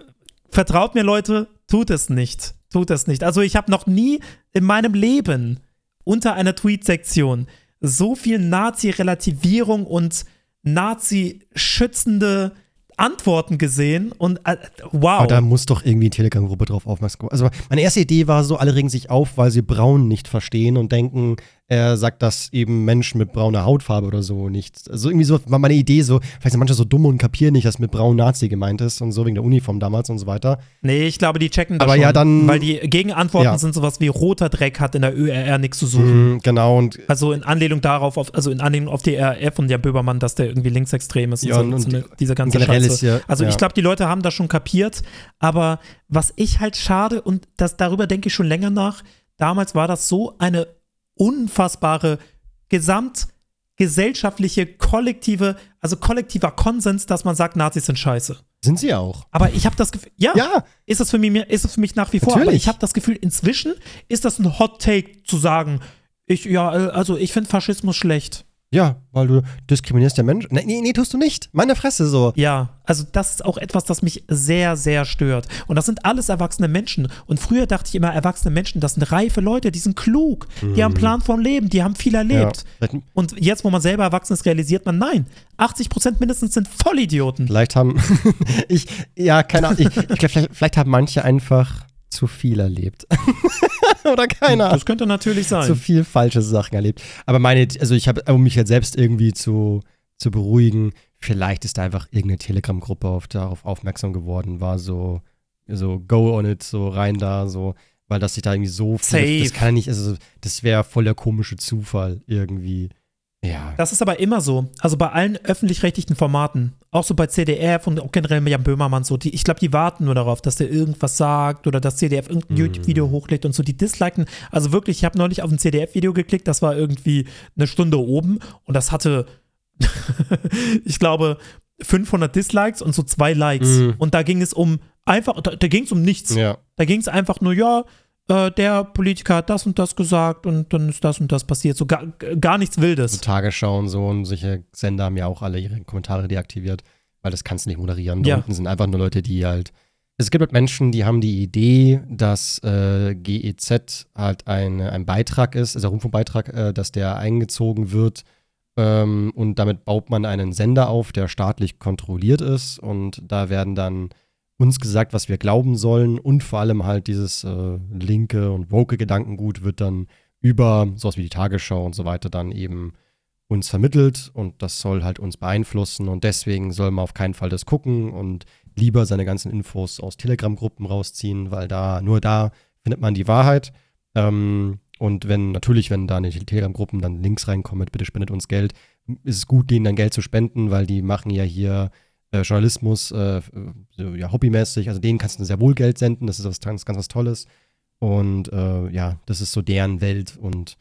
vertraut mir Leute, tut es nicht. Tut es nicht. Also ich habe noch nie in meinem Leben unter einer Tweet-Sektion so viel Nazi-Relativierung und Nazi-schützende Antworten gesehen und äh, wow. Aber da muss doch irgendwie eine Telegram-Gruppe drauf aufmerksam. Also meine erste Idee war so, alle regen sich auf, weil sie Braun nicht verstehen und denken, er sagt das eben Menschen mit brauner Hautfarbe oder so nicht. Also irgendwie so war meine Idee so, vielleicht sind manche so dumm und kapieren nicht, dass mit braun Nazi gemeint ist und so wegen der Uniform damals und so weiter. nee, ich glaube, die checken das Aber schon, ja, dann- weil die Gegenantworten Ja. sind sowas wie roter Dreck hat in der ÖRR nichts zu suchen. Mhm, genau und Also in Anlehnung darauf, auf, also in Anlehnung auf die RAF und Jan Böbermann, dass der irgendwie linksextrem ist Ja, und, so, und so eine, dieser ganze generell Scheiße. ist ja- also ich glaube, die Leute haben das schon kapiert, aber was ich halt schade und das, darüber denke ich schon länger nach, damals war das so eine unfassbare gesamtgesellschaftliche, kollektive, also kollektiver Konsens, dass man sagt, Nazis sind scheiße. sind sie auch. Aber ich habe das Gefühl, ja, Ja, ist es für mich, ist es für mich nach wie vor. Aber Natürlich. ich habe das Gefühl, inzwischen ist das ein Hot Take zu sagen, ich, ja, äh, also ich finde Faschismus schlecht. Ja, weil du diskriminierst ja Menschen. Nee, nee, nee, tust du nicht. Meine Fresse so. Ja, also das ist auch etwas, das mich sehr, sehr stört. Und das sind alles erwachsene Menschen. Und früher dachte ich immer, erwachsene Menschen, das sind reife Leute, die sind klug, die haben einen Plan vom Leben, die haben viel erlebt. Ja. Und jetzt, wo man selber erwachsen ist, realisiert man, nein, 80 Prozent mindestens sind Vollidioten. Vielleicht haben, ich, ja, keine Ahnung, ich, ich vielleicht, vielleicht haben manche einfach zu viel erlebt. Oder keine Ahnung. Das könnte natürlich sein. Zu viel falsche Sachen erlebt. Aber meine, also ich habe, um mich halt selbst irgendwie zu, zu beruhigen, vielleicht ist da einfach irgendeine Telegram-Gruppe auf, darauf aufmerksam geworden, war so, so go on it, so rein da, so, weil das sich da irgendwie so Safe. das kann ja nicht, also das wäre voll der komische Zufall irgendwie. Ja. Das ist aber immer so. Also bei allen öffentlich-rechtlichen Formaten, auch so bei CDF und auch generell mit Jan Böhmermann so, die, ich glaube, die warten nur darauf, dass der irgendwas sagt oder dass CDF irgendein Mhm. YouTube-Video hochlädt und so, die disliken. Also wirklich, ich habe neulich auf ein CDF-Video geklickt, das war irgendwie eine Stunde oben und das hatte, ich glaube, 500 Dislikes und so zwei Likes. Mhm. Und da ging es um einfach, da, da ging es um nichts. Ja. Da ging es einfach nur, ja, äh, der Politiker hat das und das gesagt und dann ist das und das passiert. So gar, gar nichts Wildes. So Tagesschau und so und solche Sender haben ja auch alle ihre Kommentare deaktiviert, weil das kannst du nicht moderieren. Da Ja. unten sind einfach nur Leute, die halt. Es gibt halt Menschen, die haben die Idee, dass äh, GEZ halt ein, ein Beitrag ist, also ein Rundfunkbeitrag, äh, dass der eingezogen wird ähm, und damit baut man einen Sender auf, der staatlich kontrolliert ist und da werden dann uns gesagt, was wir glauben sollen. Und vor allem halt dieses äh, linke und woke Gedankengut wird dann über sowas wie die Tagesschau und so weiter dann eben uns vermittelt. Und das soll halt uns beeinflussen. Und deswegen soll man auf keinen Fall das gucken und lieber seine ganzen Infos aus Telegram-Gruppen rausziehen, weil da, nur da findet man die Wahrheit. Ähm, und wenn, natürlich, wenn da in die Telegram-Gruppen dann Links reinkommen mit bitte spendet uns Geld, ist es gut, denen dann Geld zu spenden, weil die machen ja hier äh, Journalismus äh, ja, hobbymäßig, also denen kannst du sehr wohl Geld senden, das ist was ganz, ganz was Tolles. Und äh, ja, das ist so deren Welt und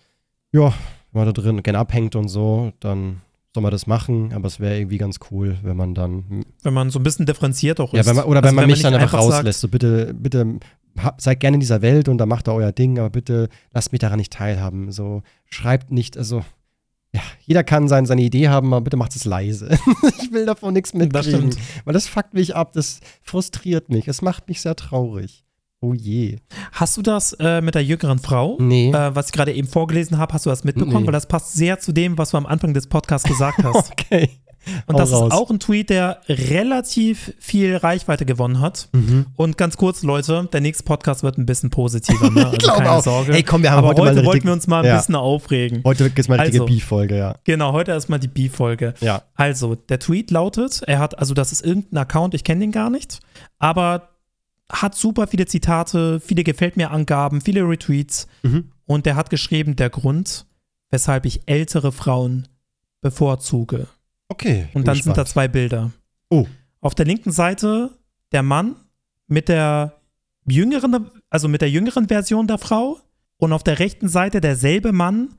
ja, wenn man da drin gerne abhängt und so, dann soll man das machen, aber es wäre irgendwie ganz cool, wenn man dann Wenn man so ein bisschen differenziert auch ja, ist. wenn man, oder Also wenn man mich nicht dann einfach sagt, rauslässt, so bitte, bitte hab, seid gerne in dieser Welt und dann macht da euer Ding, aber bitte lasst mich daran nicht teilhaben. So schreibt nicht, also ja, jeder kann sein, seine Idee haben, aber bitte macht es leise. ich will davon nichts Das mitkriegen, stimmt. weil das fuckt mich ab, das frustriert mich, es macht mich sehr traurig. Oh je. Hast du das äh, mit der jüngeren Frau? Nee. Äh, was ich gerade eben vorgelesen habe, hast du das mitbekommen? Nee. Weil das passt sehr zu dem, was du am Anfang des Podcasts gesagt hast. okay. Und das raus. ist auch ein Tweet, der relativ viel Reichweite gewonnen hat. Mhm. Und ganz kurz, Leute, der nächste Podcast wird ein bisschen positiver. Ne? Also Ich glaube keine auch. Sorge. Ey, komm, wir haben Aber heute heute, mal wollten wir uns mal ein Ja. bisschen aufregen. Heute es mal richtige Also. Beef-Folge, ja. Genau, heute erstmal die B-Folge. Ja. Also, der Tweet lautet, er hat, also das ist irgendein Account, ich kenne den gar nicht, aber hat super viele Zitate, viele Gefällt mir Angaben, viele Retweets Mhm. und der hat geschrieben, der Grund, weshalb ich ältere Frauen bevorzuge. Okay. Und dann sind da gespannt. zwei Bilder. Oh. Auf der linken Seite der Mann mit der jüngeren, also mit der jüngeren Version der Frau und auf der rechten Seite derselbe Mann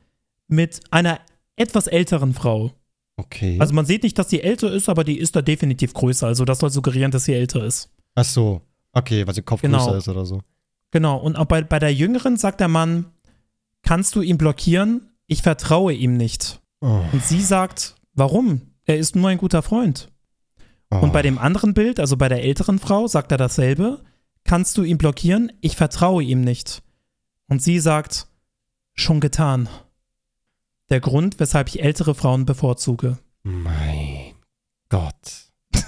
mit einer etwas älteren Frau. Okay. Also man sieht nicht, dass sie älter ist, aber die ist da definitiv größer. Also das soll suggerieren, dass sie älter ist. Ach so. Okay, weil sie Kopf Genau. größer ist oder so. Genau. Und auch bei, bei der Jüngeren sagt der Mann, kannst du ihn blockieren? Ich vertraue ihm nicht. Oh. Und sie sagt, warum? Er ist nur ein guter Freund. Oh. Und bei dem anderen Bild, also bei der älteren Frau, sagt er dasselbe. Kannst du ihn blockieren? Ich vertraue ihm nicht. Und sie sagt, schon getan. Der Grund, weshalb ich ältere Frauen bevorzuge. Mein Gott.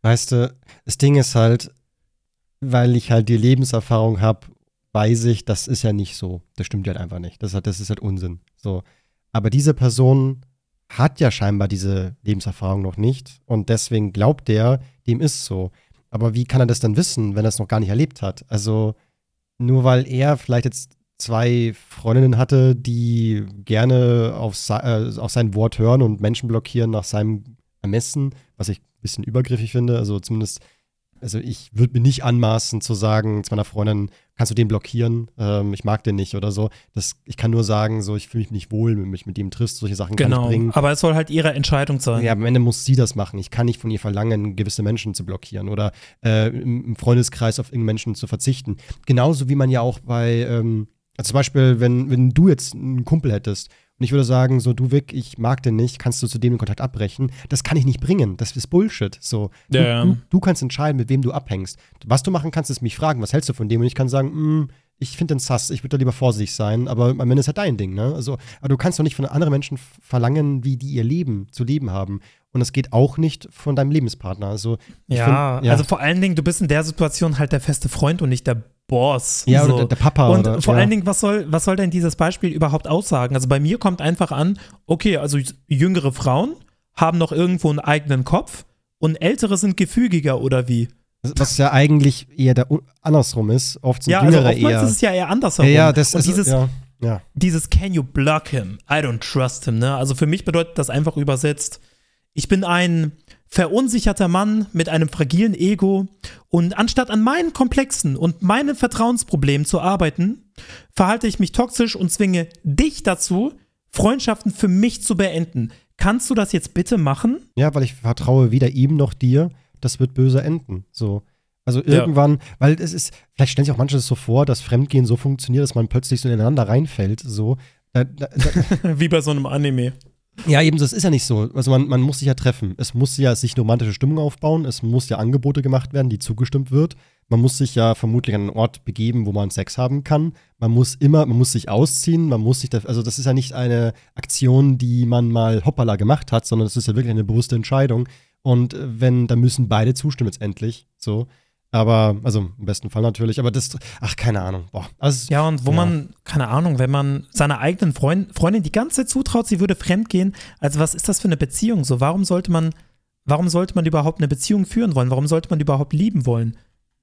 weißt du, das Ding ist halt, weil ich halt die Lebenserfahrung habe, weiß ich, das ist ja nicht so. Das stimmt halt einfach nicht. Das, ist halt- das ist halt Unsinn. So. Aber diese Person hat ja scheinbar diese Lebenserfahrung noch nicht und deswegen glaubt der, dem ist so. Aber wie kann er das dann wissen, wenn er es noch gar nicht erlebt hat? Also nur weil er vielleicht jetzt zwei Freundinnen hatte, die gerne auf, äh, auf sein Wort hören und Menschen blockieren nach seinem Ermessen, was ich ein bisschen übergriffig finde. Also zumindest, also ich würde mir nicht anmaßen zu sagen zu meiner Freundin, kannst du den blockieren? Ähm, ich mag den nicht oder so. Das, ich kann nur sagen, so ich fühle mich nicht wohl, wenn du mich mit ihm triffst. Solche Sachen kann ich Genau. bringen. Aber es soll halt ihre Entscheidung sein. Ja, am Ende muss sie das machen. Ich kann nicht von ihr verlangen, gewisse Menschen zu blockieren oder äh, im im Freundeskreis auf irgendeinen Menschen zu verzichten. Genauso wie man ja auch bei, ähm, also zum Beispiel, wenn, wenn du jetzt einen Kumpel hättest und ich würde sagen, so, du Vic, ich mag den nicht, kannst du zu dem den Kontakt abbrechen? Das kann ich nicht bringen. Das ist Bullshit. So, du, Ja. du, du kannst entscheiden, mit wem du abhängst. Was du machen kannst, ist mich fragen, was hältst du von dem? Und ich kann sagen, "Mm, ich finde den sass, ich würde da lieber vorsichtig sein, aber am Ende ist halt dein Ding, ne? Also, aber du kannst doch nicht von anderen Menschen verlangen, wie die ihr Leben zu leben haben. Und es geht auch nicht von deinem Lebenspartner. Also, Ja, find- ja. also vor allen Dingen, du bist in der Situation halt der feste Freund und nicht der Boss. ja, so. oder der, Papa Und oder vor ja. allen Dingen, was soll, was soll denn dieses Beispiel überhaupt aussagen? Also bei mir kommt einfach an, okay, also jüngere Frauen haben noch irgendwo einen eigenen Kopf und ältere sind gefügiger oder wie? Was ja eigentlich eher der andersrum ist. Oft sind Ja, also Jüngere oftmals eher. ist es ja eher ja, andersherum. ja, das und ist dieses, ja, ja. dieses Can you block him? I don't trust him, ne? Also für mich bedeutet das einfach übersetzt, ich bin ein verunsicherter Mann mit einem fragilen Ego und anstatt an meinen Komplexen und meinen Vertrauensproblemen zu arbeiten, verhalte ich mich toxisch und zwinge dich dazu, Freundschaften für mich zu beenden. Kannst du das jetzt bitte machen? Ja, weil ich vertraue weder ihm noch dir, das wird böse enden. So. Also irgendwann, weil es ist, vielleicht stellen sich auch manche das so vor, dass Fremdgehen so funktioniert, dass man plötzlich so ineinander reinfällt. So. Da, da, da, Wie bei so einem Anime. Ja, eben, das ist ja nicht so. Also man, man muss sich ja treffen. Es muss ja sich eine romantische Stimmung aufbauen. Es muss ja Angebote gemacht werden, die zugestimmt wird. Man muss sich ja vermutlich an einen Ort begeben, wo man Sex haben kann. Man muss immer, man muss sich ausziehen, man muss sich, da, also das ist ja nicht eine Aktion, die man mal hoppala gemacht hat, sondern das ist ja wirklich eine bewusste Entscheidung. Und äh, wenn, dann müssen beide zustimmen letztendlich. So. Aber, also im besten Fall natürlich, aber das, ach, keine Ahnung. Boah. Also, Ja, und wo Ja. man, keine Ahnung, wenn man seiner eigenen Freund, Freundin die ganze Zeit zutraut, sie würde fremdgehen, also was ist das für eine Beziehung? So, warum sollte man, warum sollte man überhaupt eine Beziehung führen wollen? Warum sollte man überhaupt lieben wollen?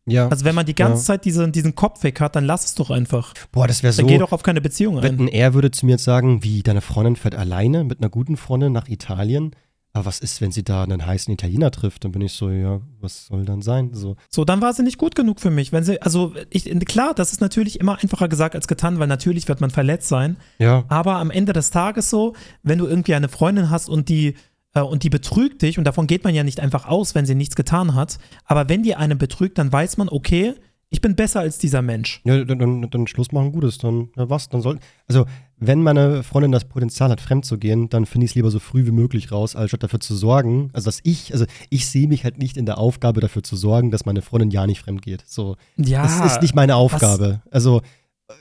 ja. Also wenn man die ganze Ja. Zeit diesen, diesen Kopf weg hat, dann lass es doch einfach. Boah, das wäre so. Dann geh doch auf keine Beziehung ein. Wetten, er würde zu mir jetzt sagen, wie deine Freundin fährt alleine mit einer guten Freundin nach Italien. Aber was ist, wenn sie da einen heißen Italiener trifft? Dann bin ich so, ja, was soll dann sein? So. So, dann war sie nicht gut genug für mich. Wenn sie, also ich, klar, das ist natürlich immer einfacher gesagt als getan, weil natürlich wird man verletzt sein. Ja. Aber am Ende des Tages so, wenn du irgendwie eine Freundin hast und die äh, und die betrügt dich und davon geht man ja nicht einfach aus, wenn sie nichts getan hat. Aber wenn die einen betrügt, dann weiß man, okay, ich bin besser als dieser Mensch. Ja, dann, dann, dann Schluss machen, Gutes. Dann, ja, was? Dann soll. Also, wenn meine Freundin das Potenzial hat, fremd zu gehen, dann finde ich es lieber so früh wie möglich raus, als statt dafür zu sorgen. Also, dass ich, also ich sehe mich halt nicht in der Aufgabe, dafür zu sorgen, dass meine Freundin ja nicht fremd geht. So. Ja, Das ist nicht meine Aufgabe. Also,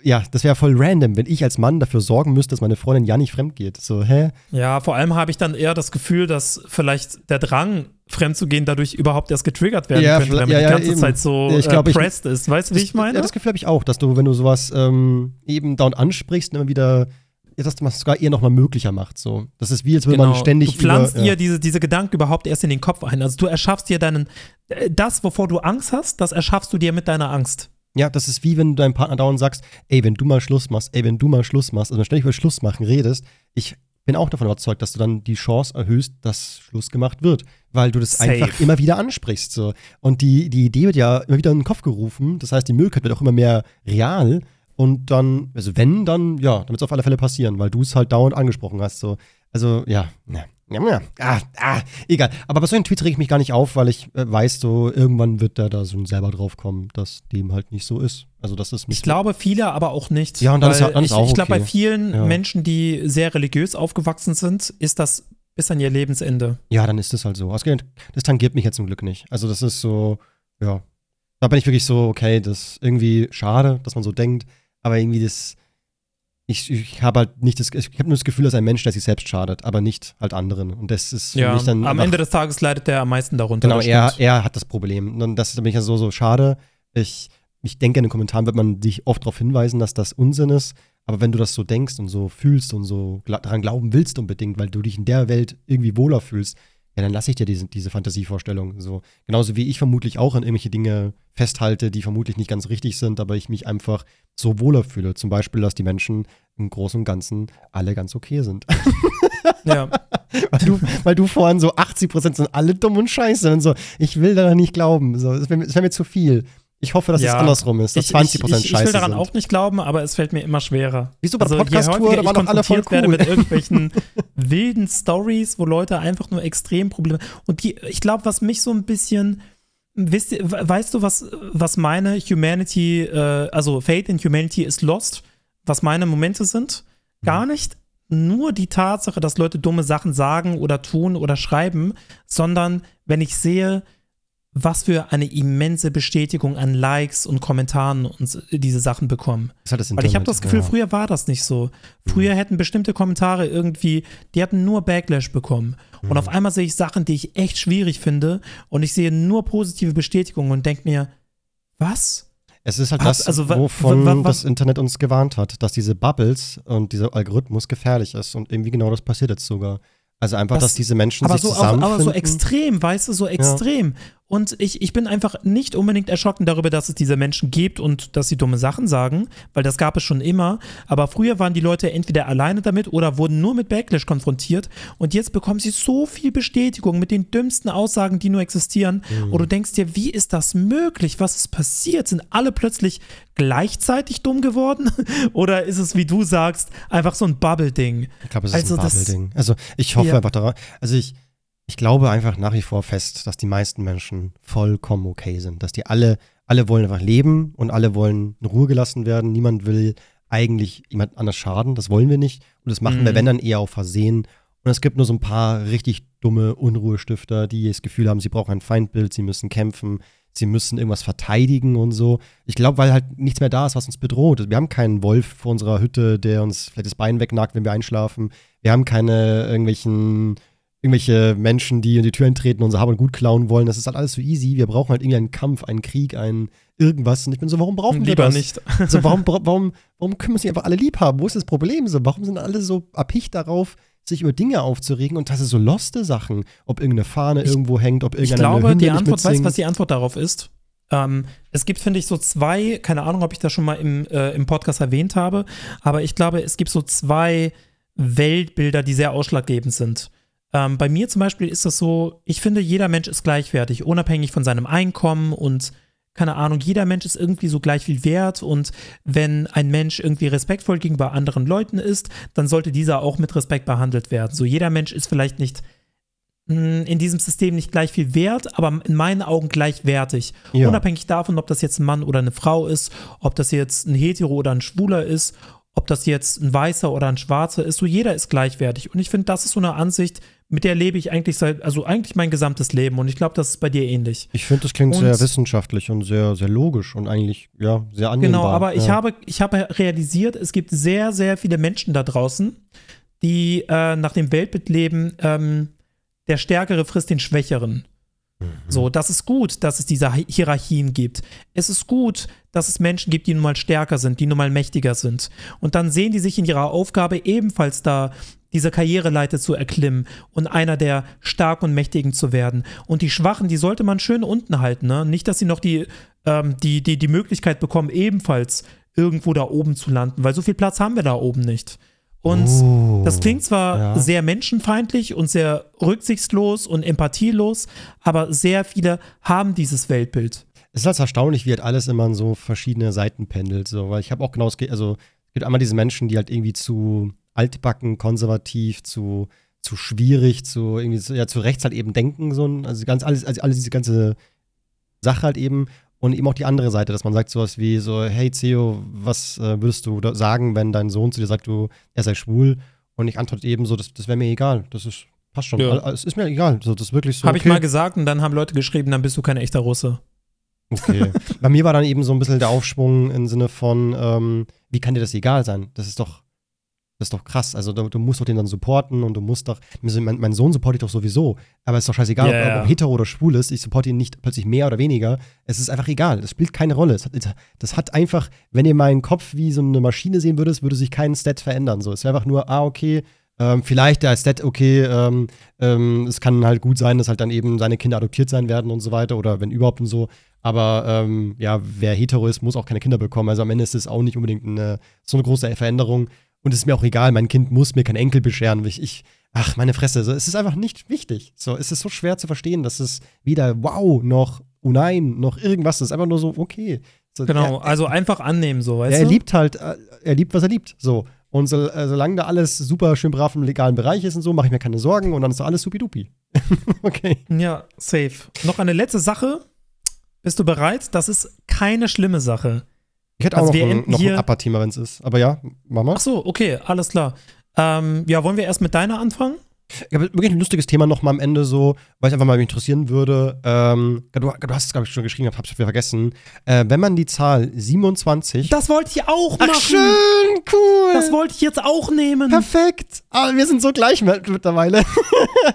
ja, das wäre voll random, wenn ich als Mann dafür sorgen müsste, dass meine Freundin ja nicht fremd geht. So, hä? ja, vor allem habe ich dann eher das Gefühl, dass vielleicht der Drang, fremd zu gehen, dadurch überhaupt erst getriggert werden Ja, könnte, wenn man ja, die ja, ganze eben. Zeit so Ja, ich glaub, äh, ich- pressed ist. Weißt du, wie ich meine? Ja, das Gefühl habe ich auch, dass du, wenn du sowas ähm, eben dauernd ansprichst, immer wieder, ja, dass man es sogar eher nochmal möglicher macht. So. Das ist wie, als würde man ständig Genau. du pflanzt über, ihr ja. diese, diese Gedanken überhaupt erst in den Kopf ein. Also du erschaffst dir deinen, äh, das, wovor du Angst hast, das erschaffst du dir mit deiner Angst. Ja, das ist wie wenn du deinem Partner dauernd sagst, ey, wenn du mal Schluss machst, ey, wenn du mal Schluss machst, also wenn du ständig über Schluss machen redest, ich bin auch davon überzeugt, dass du dann die Chance erhöhst, dass Schluss gemacht wird, weil du das Safe. einfach immer wieder ansprichst. So. Und die, die Idee wird ja immer wieder in den Kopf gerufen, das heißt, die Möglichkeit wird auch immer mehr real. Und dann, also wenn, dann, ja, dann wird es auf alle Fälle passieren, weil du es halt dauernd angesprochen hast. So. Also, ja, ne. Ja, ja, ah, ah, egal. Aber bei solchen Tweets reg ich mich gar nicht auf, weil ich äh, weiß, so irgendwann wird der da so selber drauf kommen, dass dem halt nicht so ist. Also das ist Ich glaube, viele aber auch nicht. Ja, und dann ist dann ist ich, auch ich glaube, bei okay. vielen Ja. Menschen, die sehr religiös aufgewachsen sind, ist das bis an ihr Lebensende. Ja, dann ist das halt so. Ausgerechnet, Das tangiert mich jetzt zum Glück nicht. Also das ist so, ja. Da bin ich wirklich so, okay, das ist irgendwie schade, dass man so denkt, aber irgendwie das, ich, ich habe halt nicht das, ich habe nur das Gefühl, dass ein Mensch, der sich selbst schadet, aber nicht halt anderen. Und das ist für Ja, mich dann am einfach- Ende des Tages leidet der am meisten darunter. Genau, er, er hat das Problem. Und das ist mich ja so, so schade. Ich, ich denke, in den Kommentaren wird man dich oft darauf hinweisen, dass das Unsinn ist. Aber wenn du das so denkst und so fühlst und so daran glauben willst unbedingt, weil du dich in der Welt irgendwie wohler fühlst, ja, dann lasse ich dir diese, diese Fantasievorstellung. So. Genauso wie ich vermutlich auch an irgendwelche Dinge festhalte, die vermutlich nicht ganz richtig sind, aber ich mich einfach so wohler fühle. Zum Beispiel, dass die Menschen im Großen und Ganzen alle ganz okay sind. ja. Weil du, weil du vorhin so 80% sind alle dumm und scheiße und so. Ich will daran nicht glauben. So, es wäre wär mir zu viel. Ich hoffe, dass Ja. es andersrum ist, dass Ich, 20% ich, ich, ich scheiße will daran sind. auch nicht glauben, aber es fällt mir immer schwerer. Wieso bei je Podcast-Tour, da ich waren doch alle voll konfrontiert werde cool. mit irgendwelchen wilden Stories, wo Leute einfach nur extrem Probleme. Und die, ich glaube, was mich so ein bisschen, wisst weißt du, was, was meine Humanity, äh, also Faith in Humanity is lost, was meine Momente sind? Gar nicht. nur die Tatsache, dass Leute dumme Sachen sagen oder tun oder schreiben, sondern wenn ich sehe, was für eine immense Bestätigung an Likes und Kommentaren und diese Sachen bekommen. Das hat das Weil ich habe das Gefühl, ja. früher war das nicht so. Früher hätten bestimmte Kommentare irgendwie, die hatten nur Backlash bekommen. Und auf einmal sehe ich Sachen, die ich echt schwierig finde und ich sehe nur positive Bestätigungen und denke mir, was? Es ist halt Hat- das, also wovon wa- wa- das Internet uns gewarnt hat, dass diese Bubbles und dieser Algorithmus gefährlich ist. Und irgendwie genau das passiert jetzt sogar. Also einfach, Das- dass diese Menschen aber sich so, auch, zusammenfinden. aber so extrem, weißt du, so extrem. Und ich, ich bin einfach nicht unbedingt erschrocken darüber, dass es diese Menschen gibt und dass sie dumme Sachen sagen, weil das gab es schon immer. Aber früher waren die Leute entweder alleine damit oder wurden nur mit Backlash konfrontiert. Und jetzt bekommen sie so viel Bestätigung mit den dümmsten Aussagen, die nur existieren. Mhm. Und du denkst dir, wie ist das möglich? Was ist passiert? Sind alle plötzlich gleichzeitig dumm geworden? oder ist es, wie du sagst, einfach so ein Bubble-Ding? Ich glaube, es ist Also ein Bubble-Ding. Also ich hoffe Ja. einfach daran. Also ich, ich glaube einfach nach wie vor fest, dass die meisten Menschen vollkommen okay sind. Dass die alle, alle wollen einfach leben und alle wollen in Ruhe gelassen werden. Niemand will eigentlich jemand anders schaden. Das wollen wir nicht. Und das machen wir, Mhm. wenn dann eher auf Versehen. Und es gibt nur so ein paar richtig dumme Unruhestifter, die das Gefühl haben, sie brauchen ein Feindbild, sie müssen kämpfen, sie müssen irgendwas verteidigen und so. Ich glaube, weil halt nichts mehr da ist, was uns bedroht. Wir haben keinen Wolf vor unserer Hütte, der uns vielleicht das Bein wegnagt, wenn wir einschlafen. Wir haben keine irgendwelchen irgendwelche Menschen, die in die Tür eintreten und unser Hab und Gut klauen wollen. Das ist halt alles so easy. Wir brauchen halt irgendwie einen Kampf, einen Krieg, einen irgendwas. Und ich bin so, warum brauchen wir Lieber das? nicht. So, warum, warum, warum können wir uns nicht einfach alle lieb haben? Wo ist das Problem? So, warum sind alle so erpicht darauf, sich über Dinge aufzuregen und das ist so loste Sachen? Ob irgendeine Fahne Ich- irgendwo hängt, ob Ich irgendeine glaube, Hymne die Antwort, weißt du, was die Antwort darauf ist? Ähm, es gibt, finde ich, so zwei, keine Ahnung, ob ich das schon mal im, äh, im Podcast erwähnt habe, aber ich glaube, es gibt so zwei Weltbilder, die sehr ausschlaggebend sind. Ähm, bei mir zum Beispiel ist das so, ich finde, jeder Mensch ist gleichwertig, unabhängig von seinem Einkommen und keine Ahnung, jeder Mensch ist irgendwie so gleich viel wert und wenn ein Mensch irgendwie respektvoll gegenüber anderen Leuten ist, dann sollte dieser auch mit Respekt behandelt werden. So jeder Mensch ist vielleicht nicht mh, in diesem System nicht gleich viel wert, aber in meinen Augen gleichwertig. Ja. Unabhängig davon, ob das jetzt ein Mann oder eine Frau ist, ob das jetzt ein Hetero oder ein Schwuler ist, ob das jetzt ein Weißer oder ein Schwarzer ist, so jeder ist gleichwertig. Und ich finde, das ist so eine Ansicht, mit der lebe ich eigentlich seit, also eigentlich mein gesamtes Leben. Und ich glaube, das ist bei dir ähnlich. Ich finde, das klingt Und- sehr wissenschaftlich und sehr, sehr logisch und eigentlich, ja, sehr annehmbar. Genau, aber ich, ja. habe, ich habe realisiert, es gibt sehr, sehr viele Menschen da draußen, die äh, nach dem Weltbild leben, ähm, der Stärkere frisst den Schwächeren. So, das ist gut, dass es diese Hi- Hierarchien gibt. Es ist gut, dass es Menschen gibt, die nun mal stärker sind, die nun mal mächtiger sind. Und dann sehen die sich in ihrer Aufgabe ebenfalls da, diese Karriereleiter zu erklimmen und einer der Starken und Mächtigen zu werden. Und die Schwachen, die sollte man schön unten halten. Ne? Nicht, dass sie noch die, ähm, die, die, die Möglichkeit bekommen, ebenfalls irgendwo da oben zu landen, weil so viel Platz haben wir da oben nicht. Und Oh, das klingt zwar ja. sehr menschenfeindlich und sehr rücksichtslos und empathielos, aber sehr viele haben dieses Weltbild. Es ist halt erstaunlich, wie halt alles immer in so verschiedene Seiten pendelt. So, weil ich habe auch genau, also es gibt einmal diese Menschen, die halt irgendwie zu altbacken, konservativ, zu, zu schwierig, zu irgendwie zu, ja, zu rechts halt eben denken, so ein, also ganz alles, also alles diese ganze Sache halt eben. Und eben auch die andere Seite, dass man sagt sowas wie so, hey Theo, was äh, würdest du sagen, wenn dein Sohn zu dir sagt, du, er sei schwul? Und ich antworte eben so, das, das wäre mir egal. Das ist, passt schon. Ja. Es ist mir egal. So, das ist wirklich so. Habe ich okay. mal gesagt und dann haben Leute geschrieben, dann bist du kein echter Russe. Okay. Bei mir war dann eben so ein bisschen der Aufschwung im Sinne von, ähm, wie kann dir das egal sein? Das ist doch, das ist doch krass. Also du, du musst doch den dann supporten und du musst doch, mein, mein Sohn supporte ich doch sowieso, aber es ist doch scheißegal, Ja, ob, ob hetero oder schwul ist, ich supporte ihn nicht plötzlich mehr oder weniger. Es ist einfach egal. Es spielt keine Rolle. Hat, das hat einfach, wenn ihr meinen Kopf wie so eine Maschine sehen würdet, würde sich kein Stat verändern. So, es wäre einfach nur, ah, okay, ähm, vielleicht der Stat, okay, ähm, ähm, es kann halt gut sein, dass halt dann eben seine Kinder adoptiert sein werden und so weiter oder wenn überhaupt und so. Aber ähm, ja, wer hetero ist, muss auch keine Kinder bekommen. Also am Ende ist es auch nicht unbedingt eine, so eine große Veränderung. Und es ist mir auch egal, mein Kind muss mir keinen Enkel bescheren. Ich, ich ach, meine Fresse, so, es ist einfach nicht wichtig. So, es ist so schwer zu verstehen, dass es weder wow noch oh nein noch irgendwas ist. Einfach nur so, okay. So, Genau, er, also einfach annehmen, so, weißt er du? liebt halt, äh, er liebt, was er liebt. So. Und so, äh, solange da alles super schön brav im legalen Bereich ist und so, mache ich mir keine Sorgen und dann ist doch alles supidupi. okay. Ja, safe. Noch eine letzte Sache. Bist du bereit? Das ist keine schlimme Sache. Ich hätte Also auch noch ein, noch ein Upper-Thema, wenn es ist. Aber ja, mach mal. Ach so, okay, alles klar. Ähm, ja, wollen wir erst mit deiner anfangen? Ich habe wirklich ein lustiges Thema noch mal am Ende so, weil es einfach mal mich interessieren würde. Ähm, du, du hast es, glaube ich, schon geschrieben, habe es vergessen. Äh, wenn man die Zahl 27. Das wollte ich auch machen. Ach, schön, cool. Das wollte ich jetzt auch nehmen. Perfekt. Aber wir sind so gleich mittlerweile.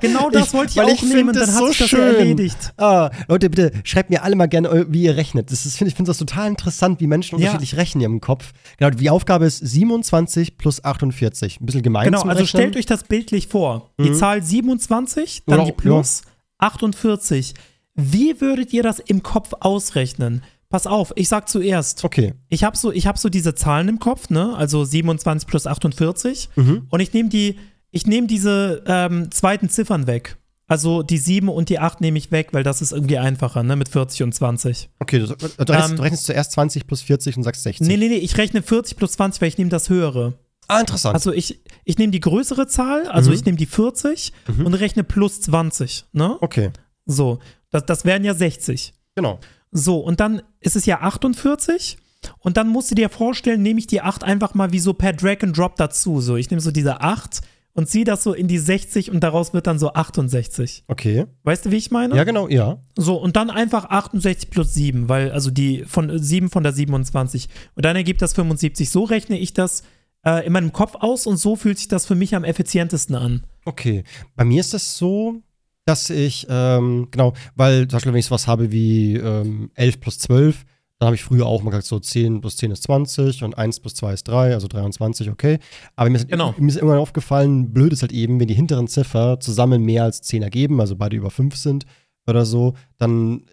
Genau das Ich- wollte ich auch ich nehmen, dann das hat so sich das schön. erledigt. Ah, Leute, bitte schreibt mir alle mal gerne, wie ihr rechnet. Das ist, find, ich finde das total interessant, wie Menschen Ja. unterschiedlich rechnen in ihrem Kopf. Genau, die Aufgabe ist 27 plus 48. Ein bisschen gemein Genau, also Rechnen. stellt euch das bildlich vor. Die Mhm. Zahl 27, dann Oder- die plus 48. Wie würdet ihr das im Kopf ausrechnen? Pass auf, ich sag zuerst. Okay. Ich habe so, ich hab so diese Zahlen im Kopf, ne? Also 27 plus 48. Mhm. Und ich nehme die, ich nehme diese ähm, zweiten Ziffern weg. Also die 7 und die 8 nehme ich weg, weil das ist irgendwie einfacher, ne? Mit 40 und 20. Okay, du, du, rechnest, Ähm, du rechnest zuerst 20 plus 40 und sagst 60. Nee, nee, nee, ich rechne 40 plus 20, weil ich nehme das höhere. Ah, interessant. Also ich, ich nehme die größere Zahl, also Mhm. ich nehme die 40 Mhm. und rechne plus 20, ne? okay, So, das, das wären ja 60. genau. So, und dann ist es ja 48 und dann musst du dir vorstellen, nehme ich die 8 einfach mal wie so per Drag and Drop dazu. So, ich nehme so diese 8 und ziehe das so in die 60 und daraus wird dann so 68. Okay. Weißt du, wie ich meine? Ja, genau, ja. So, und dann einfach 68 plus 7, weil, also die von 7 von der 27. Und dann ergibt das 75. So rechne ich das äh, in meinem Kopf aus und so fühlt sich das für mich am effizientesten an. Okay. Bei mir ist es so, dass ich, ähm, genau, weil zum Beispiel, wenn ich sowas habe wie ähm, 11 plus 12, dann habe ich früher auch mal gesagt, so 10 plus 10 ist 20 und 1 plus 2 ist 3, also 23, okay. Aber mir ist, Genau. mir ist irgendwann aufgefallen, blöd ist halt eben, wenn die hinteren Ziffer zusammen mehr als 10 ergeben, also beide über 5 sind oder so, dann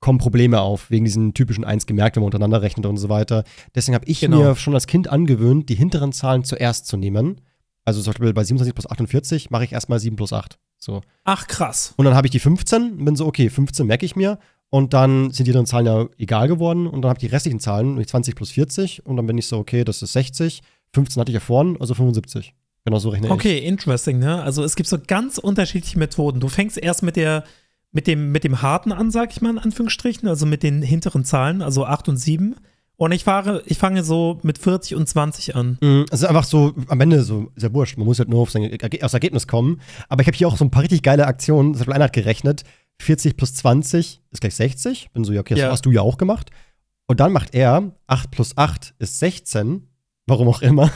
kommen Probleme auf, wegen diesen typischen 1 gemerkt, wenn man untereinander rechnet und so weiter. Deswegen habe ich Genau. mir schon als Kind angewöhnt, die hinteren Zahlen zuerst zu nehmen. Also zum Beispiel bei 27 plus 48 mache ich erstmal 7 plus 8. So. Ach, krass. Und dann habe ich die 15 und bin so, okay, 15 merke ich mir. Und dann sind die anderen Zahlen ja egal geworden. Und dann habe ich die restlichen Zahlen, nämlich 20 plus 40. Und dann bin ich so, okay, das ist 60. 15 hatte ich ja vorhin, also 75. Genau so rechne ich. Okay, interesting, ne? Also es gibt so ganz unterschiedliche Methoden. Du fängst erst mit der, mit dem, mit dem harten an, sag ich mal in Anführungsstrichen, also mit den hinteren Zahlen, also 8 und 7. Und ich fahre, ich fange so mit 40 und 20 an. Mm, Also einfach so am Ende so sehr wurscht. Man muss halt nur auf sein aufs Ergebnis kommen. Aber ich habe hier auch so ein paar richtig geile Aktionen. Zum Beispiel einer hat gerechnet, 40 plus 20 ist gleich 60. Bin so, ja, okay, das Ja. hast du ja auch gemacht. Und dann macht er 8 plus 8 ist 16. Warum auch immer.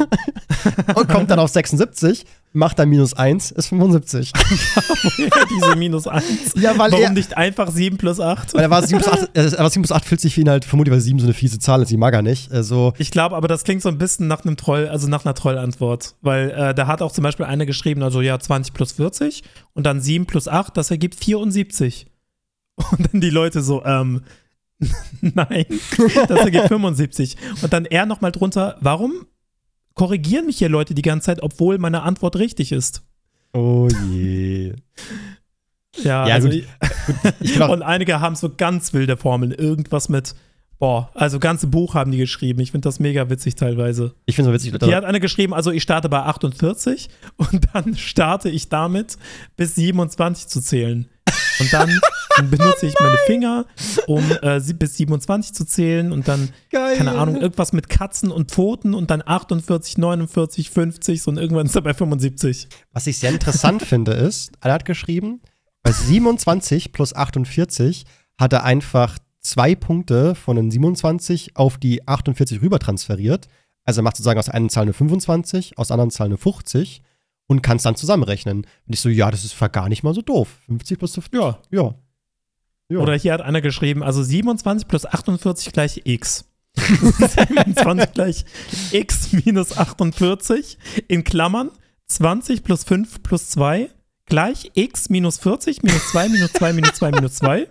und kommt dann auf 76, macht dann minus 1, ist 75. Diese minus 1. Ja, weil Warum er- nicht einfach 7 plus 8? Weil er war 7 plus 8, äh, aber 7 plus 8 fühlt sich für ihn halt vermutlich, weil 7 so eine fiese Zahl ist, die mag er nicht. Also, Ich glaube, aber das klingt so ein bisschen nach einem Troll, also nach einer Trollantwort. Weil äh, da hat auch zum Beispiel eine geschrieben, also ja, 20 plus 40 und dann 7 plus 8, das ergibt 74. Und dann die Leute so, ähm, nein, das ergibt 75. Und dann er nochmal drunter, warum korrigieren mich hier Leute die ganze Zeit, obwohl meine Antwort richtig ist? oh je. Ja, Ja, also gut. Ich Und einige haben so ganz wilde Formeln, irgendwas mit, boah, also ganze Buch haben die geschrieben. Ich finde das mega witzig teilweise. ich finde es so witzig. Hier hat eine geschrieben, also ich starte bei 48 und dann starte ich damit, bis 27 zu zählen. Und dann benutze ich meine Finger, um äh, bis 27 zu zählen und dann, Geil. keine Ahnung, irgendwas mit Katzen und Pfoten und dann 48, 49, 50 so und irgendwann ist er bei 75. Was ich sehr interessant finde, ist, einer hat geschrieben, bei 27 plus 48 hat er einfach zwei Punkte von den 27 auf die 48 rüber transferiert. Also er macht sozusagen aus einer Zahl eine 25, aus der anderen Zahl eine 50 und kann es dann zusammenrechnen. Und ich so, ja, das ist gar nicht mal so doof. 50 plus 50. Ja. Ja. ja. Oder hier hat einer geschrieben, also 27 plus 48 gleich x. 27 gleich x minus 48 in Klammern 20 plus 5 plus 2 gleich x minus 40 minus 2 minus 2 minus 2 minus 2.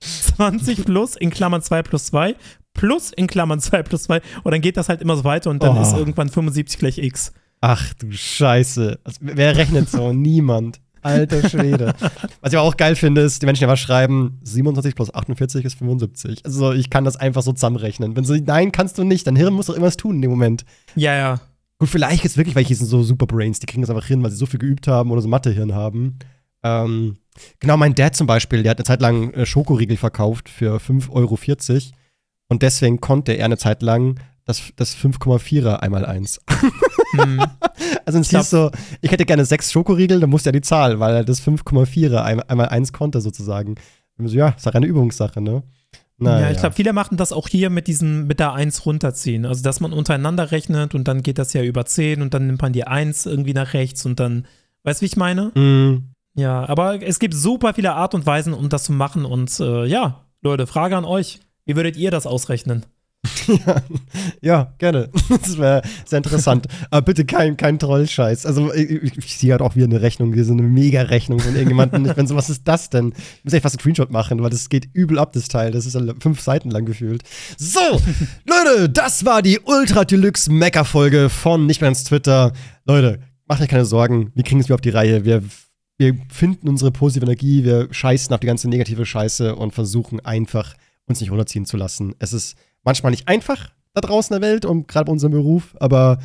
20 plus in Klammern 2 plus 2 plus in Klammern 2 plus 2 und dann geht das halt immer so weiter und dann Oh. ist irgendwann 75 gleich x. Ach du Scheiße. Also, wer rechnet so? Niemand. Alter Schwede. Was ich aber auch geil finde, ist, die Menschen einfach schreiben, 27 plus 48 ist 75. Also ich kann das einfach so zusammenrechnen. Wenn so, nein, kannst du nicht, dein Hirn muss doch irgendwas tun in dem Moment. Ja, ja. Gut, vielleicht ist wirklich, weil die sind so Superbrains, die kriegen das einfach hin, weil sie so viel geübt haben oder so Mathehirn haben. Ähm, genau, mein Dad zum Beispiel, der hat eine Zeit lang äh, Schokoriegel verkauft für 5,40 Euro. Und deswegen konnte er eine Zeit lang das, das 5,4er einmal eins. Hm. Also es hieß so, ich hätte gerne sechs Schokoriegel, dann musste ja die Zahl, weil er das 5,4 einmal eins konnte sozusagen. So, ja, ist doch eine Übungssache, ne? Na, ja, ich glaube, viele machen das auch hier mit diesem, mit der 1 runterziehen. Also, dass man untereinander rechnet und dann geht das ja über 10 und dann nimmt man die 1 irgendwie nach rechts und dann, weißt du, wie ich meine? Mm. Ja, aber es gibt super viele Art und Weisen, um das zu machen und äh, ja, Leute, Frage an euch. Wie würdet ihr das ausrechnen? Ja, ja, gerne. Das wäre sehr interessant. Aber bitte kein, kein Trollscheiß. Also, ich, ich sehe halt auch wieder eine Rechnung, so eine Mega-Rechnung von irgendjemandem. Ich bin so, was ist das denn? Ich muss echt fast einen Screenshot machen, weil das geht übel ab, das Teil. Das ist fünf Seiten lang gefühlt. So, Leute, das war die Ultra Deluxe Mecker-Folge von Nicht mehr ins Twitter. Leute, macht euch keine Sorgen. Wir kriegen es wieder auf die Reihe. Wir, wir finden unsere positive Energie. Wir scheißen auf die ganze negative Scheiße und versuchen einfach, uns nicht runterziehen zu lassen. Es ist manchmal nicht einfach da draußen in der Welt und gerade bei unserem Beruf, aber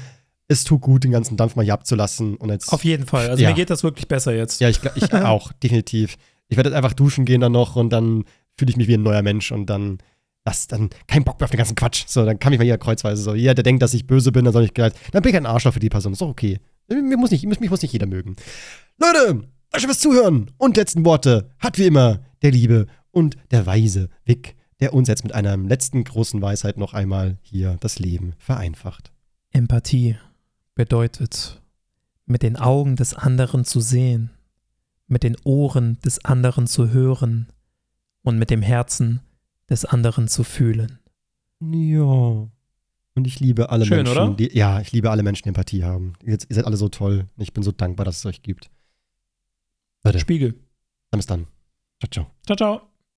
es tut gut, den ganzen Dampf mal hier abzulassen. Und jetzt, Auf jeden Fall. Also Ja. mir geht das wirklich besser jetzt. ja, ich, ich auch, definitiv. Ich werde jetzt einfach duschen gehen dann noch und dann fühle ich mich wie ein neuer Mensch und dann das dann kein Bock mehr auf den ganzen Quatsch. So, dann kann ich mal hier kreuzweise so. Jeder, der denkt, dass ich böse bin, dann soll ich gleich, dann bin ich ein Arschloch für die Person. Ist doch okay. Mir muss nicht, mich muss nicht jeder mögen. Leute, danke fürs Zuhören. Und letzten Worte hat wie immer der Liebe und der weise Vic, der uns jetzt mit einer letzten großen Weisheit noch einmal hier das Leben vereinfacht. Empathie bedeutet, mit den Augen des anderen zu sehen, mit den Ohren des anderen zu hören und mit dem Herzen des anderen zu fühlen. Ja. Und ich liebe alle Schön, Menschen, oder? die, ja, ich liebe alle Menschen, die Empathie haben. Ihr, ihr seid alle so toll. Ich bin so dankbar, dass es euch gibt. Leute, Spiegel. dann bis dann. Ciao, ciao. Ciao, ciao.